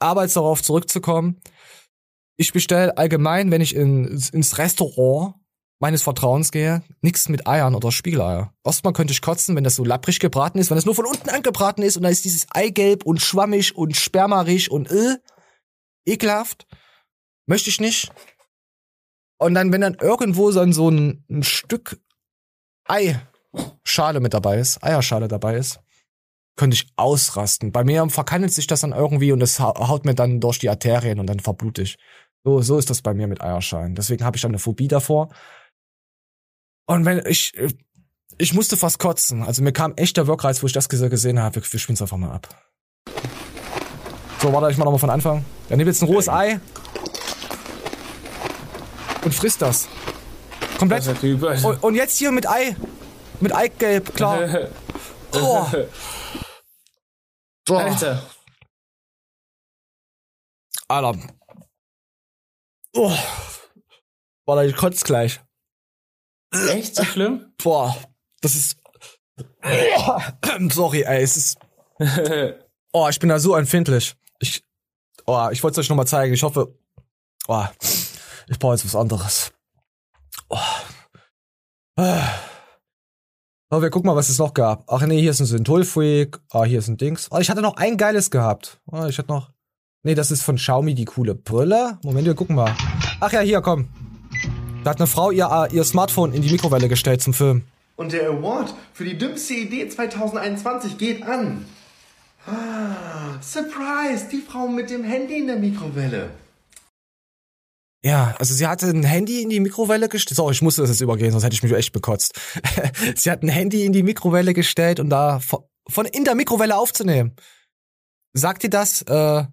Aber jetzt darauf zurückzukommen. Ich bestelle allgemein, wenn ich in, ins Restaurant meines Vertrauens gehe, nichts mit Eiern oder Spiegeleier. Erstmal könnte ich kotzen, wenn das so lapprig gebraten ist, wenn das nur von unten angebraten ist und da ist dieses Eigelb und schwammig und spermarig und äh, ekelhaft. Möchte ich nicht. Und dann, wenn dann irgendwo so ein, so ein, ein Stück Eischale mit dabei ist, Eierschale dabei ist, könnte ich ausrasten. Bei mir verkandelt sich das dann irgendwie und das hau- haut mir dann durch die Arterien und dann verblute ich. So, so ist das bei mir mit Eierschalen. Deswegen habe ich dann eine Phobie davor. Und wenn ich, ich musste fast kotzen. Also mir kam echt der Wirkreiz, wo ich das gese- gesehen habe. Wir, wir spielen es einfach mal ab. So, warte, ich mach nochmal von Anfang. Dann nimm jetzt ein rohes Ei und frisst das. Komplett. Und, und jetzt hier mit Ei. Mit Eigelb, klar. Oh. So. Alter. Alter. Oh. Warte, ich kotze gleich. Echt so schlimm? Boah, das ist. Sorry, ey, es ist. Oh, ich bin da so empfindlich. Ich. Oh, ich wollte es euch nochmal zeigen. Ich hoffe. Oh, ich brauche jetzt was anderes. Oh. Oh, wir gucken mal, was es noch gab. Ach nee, hier ist ein Synthol-Freak. Ah, hier ist ein Dings. Oh, ich hatte noch ein geiles gehabt. Oh, ich hatte noch. Nee, das ist von Xiaomi die coole Brille. Moment, wir gucken mal. Ach ja, hier, komm. Da hat eine Frau ihr, äh, ihr Smartphone in die Mikrowelle gestellt zum Film. Und der Award für die dümmste Idee 2021 geht an. Ah, Surprise, die Frau mit dem Handy in der Mikrowelle. Ja, also sie hatte ein Handy in die Mikrowelle gestellt. So, ich musste das jetzt übergehen, sonst hätte ich mich echt bekotzt. sie hat ein Handy in die Mikrowelle gestellt, um da von, von in der Mikrowelle aufzunehmen. Sagt ihr das äh,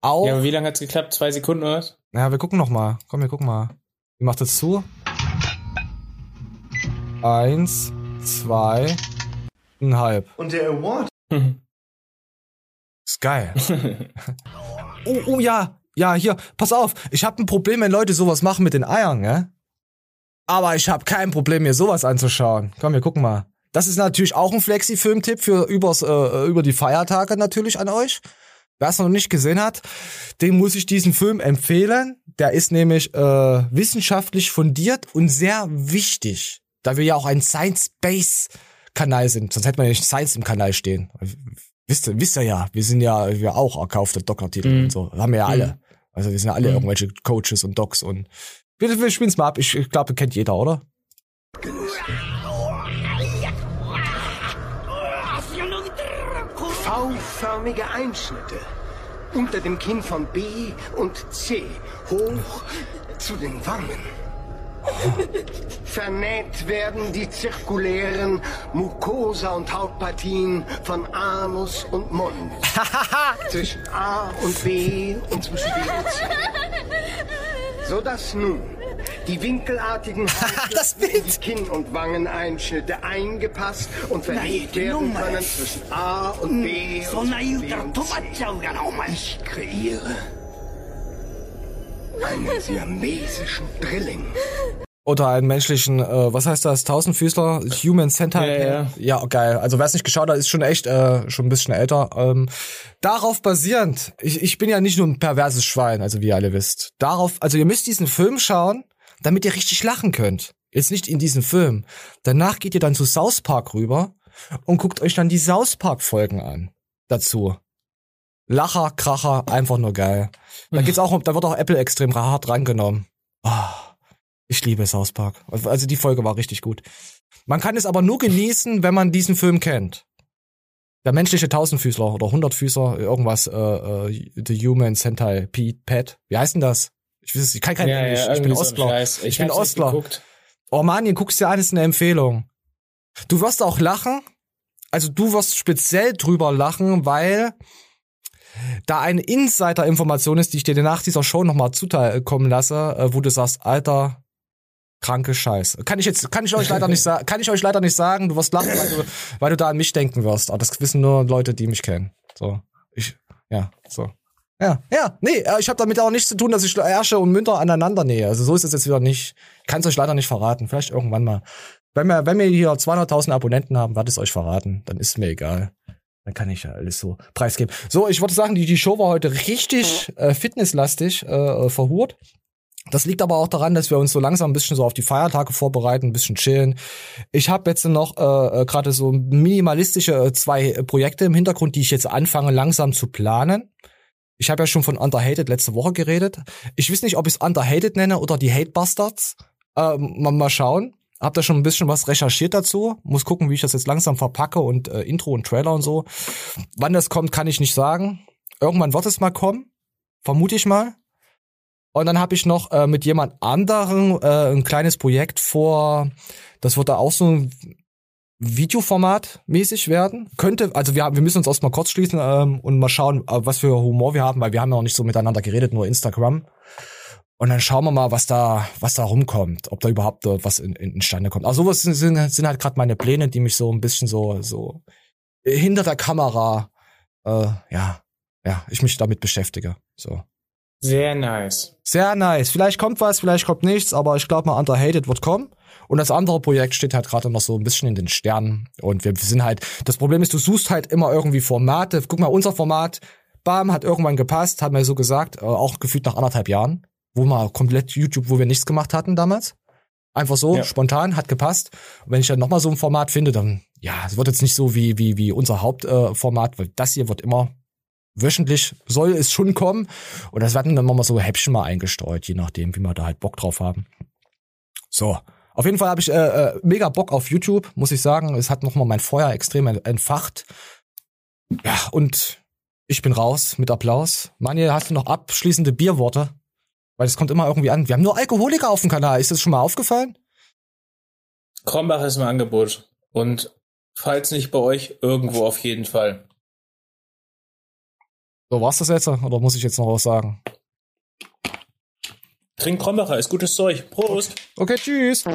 auch? Ja, aber wie lange hat's geklappt? Zwei Sekunden oder was? Ja, wir gucken noch mal. Komm, wir gucken mal. Wie macht das zu? Eins, zwei, ein halb. Und der Award. Ist geil. oh, oh ja, ja, hier, pass auf. Ich habe ein Problem, wenn Leute sowas machen mit den Eiern, ne? Aber ich habe kein Problem, mir sowas anzuschauen. Komm, wir gucken mal. Das ist natürlich auch ein Flexi-Film-Tipp für übers, äh, über die Feiertage natürlich an euch. Wer es noch nicht gesehen hat, dem muss ich diesen Film empfehlen. Der ist nämlich äh, wissenschaftlich fundiert und sehr wichtig, da wir ja auch ein Science-Base-Kanal sind. Sonst hätte man ja nicht Science im Kanal stehen. Wisst ihr, wisst ihr ja, wir sind ja wir auch erkaufte Doktortitel Mhm. und so. Haben wir ja alle. Mhm. Also wir sind ja alle Mhm. irgendwelche Coaches und Docs und wir, wir spielen's mal ab. Ich, ich glaube, kennt jeder, oder? V-förmige Einschnitte unter dem Kinn von B und C hoch zu den Wangen. Vernäht werden die zirkulären Mucosa- und Hautpartien von Anus und Mund. zwischen A und B und zwischen B und C. Sodass nun die winkelartigen Haare in die Kinn- und Wangeneinschnitte eingepasst und verlegt werden können zwischen A und B und zwischen B und C. Ich kreiere einen siamesischen Drilling. Oder einen menschlichen, äh, was heißt das, Tausendfüßler, Human Centipede. Ja, ja. ja, geil. Also wer es nicht geschaut hat, ist schon echt äh, schon ein bisschen älter. Ähm, darauf basierend, ich, ich bin ja nicht nur ein perverses Schwein, also wie ihr alle wisst. Darauf, also ihr müsst diesen Film schauen, damit ihr richtig lachen könnt. Jetzt nicht in diesem Film. Danach geht ihr dann zu South Park rüber und guckt euch dann die South Park Folgen an. Dazu. Lacher, Kracher, einfach nur geil. Da geht's auch, da wird auch Apple extrem hart rangenommen. Ah. Ich liebe South Park. Also die Folge war richtig gut. Man kann es aber nur genießen, wenn man diesen Film kennt. Der menschliche Tausendfüßler oder Hundertfüßler, irgendwas, äh, äh, The Human Sentai Pete Pet. Wie heißt denn das? Ich weiß es, ich kann kein Ja, ja, Englisch. ich irgendwie bin so Ostler. Scheiß. ich Ich bin Ostler. geguckt. Oh guckst dir an, ist eine Empfehlung. Du wirst auch lachen. Also du wirst speziell drüber lachen, weil da eine Insider-Information ist, die ich dir nach dieser Show nochmal zukommen lasse, äh, wo du sagst, Alter, kranke Scheiß. Kann ich jetzt, kann ich euch leider nicht sagen, kann ich euch leider nicht sagen, du wirst lachen, weil du, weil du da an mich denken wirst. Aber das wissen nur Leute, die mich kennen. So. Ich, ja, so. Ja, ja, nee, äh, ich habe damit auch nichts zu tun, dass ich Ärsche und Münter aneinander nähe. Also so ist es jetzt wieder nicht. Ich kann es euch leider nicht verraten. Vielleicht irgendwann mal. Wenn wir, wenn wir hier 200.000 Abonnenten haben, werde ich es euch verraten. Dann ist mir egal. Dann kann ich ja alles so preisgeben. So, ich wollte sagen, die, die Show war heute richtig äh, fitnesslastig äh, verhurt. Das liegt aber auch daran, dass wir uns so langsam ein bisschen so auf die Feiertage vorbereiten, ein bisschen chillen. Ich habe jetzt noch äh, äh gerade so minimalistische äh, zwei Projekte im Hintergrund, die ich jetzt anfange langsam zu planen. Ich habe ja schon von Underhated letzte Woche geredet. Ich weiß nicht, ob ich es Underhated nenne oder die Hate Bastards. Äh, mal, mal schauen. Hab da schon ein bisschen was recherchiert dazu. Muss gucken, wie ich das jetzt langsam verpacke und äh, Intro und Trailer und so. Wann das kommt, kann ich nicht sagen. Irgendwann wird es mal kommen. Vermute ich mal. Und dann habe ich noch äh, mit jemand anderem äh, ein kleines Projekt vor. Das wird da auch so ein Videoformat mäßig werden. Könnte, also wir, wir müssen uns erstmal kurz schließen ähm, und mal schauen, äh, was für Humor wir haben, weil wir haben ja noch nicht so miteinander geredet, nur Instagram. Und dann schauen wir mal, was da, was da rumkommt, ob da überhaupt dort was in, in, instande kommt. Also sowas sind, sind, sind halt gerade meine Pläne, die mich so ein bisschen so, so hinter der Kamera, äh, ja, ja, ich mich damit beschäftige. So. Sehr nice. Sehr nice. Vielleicht kommt was, vielleicht kommt nichts, aber ich glaube mal, Underhated wird kommen. Und das andere Projekt steht halt gerade noch so ein bisschen in den Sternen. Und wir sind halt, das Problem ist, du suchst halt immer irgendwie Formate. Guck mal, unser Format, bam, hat irgendwann gepasst, hat mir so gesagt, äh, auch gefühlt nach anderthalb Jahren, wo mal komplett YouTube, wo wir nichts gemacht hatten damals. Einfach so, ja. spontan, hat gepasst. Und wenn ich dann nochmal so ein Format finde, dann, ja, es wird jetzt nicht so wie, wie, wie unser Hauptformat, äh, weil das hier wird immer wöchentlich soll es schon kommen. Und das werden dann mal so Häppchen mal eingestreut, je nachdem, wie wir da halt Bock drauf haben. So. Auf jeden Fall habe ich äh, äh, mega Bock auf YouTube, muss ich sagen. Es hat nochmal mein Feuer extrem entfacht. Ja, und ich bin raus mit Applaus. Manuel, hast du noch abschließende Bierworte? Weil es kommt immer irgendwie an. Wir haben nur Alkoholiker auf dem Kanal. Ist das schon mal aufgefallen? Krombach ist im Angebot. Und falls nicht bei euch, irgendwo auf jeden Fall. So, war's das jetzt? Oder muss ich jetzt noch was sagen? Trink Krombacher, ist gutes Zeug. Prost. Okay, okay tschüss.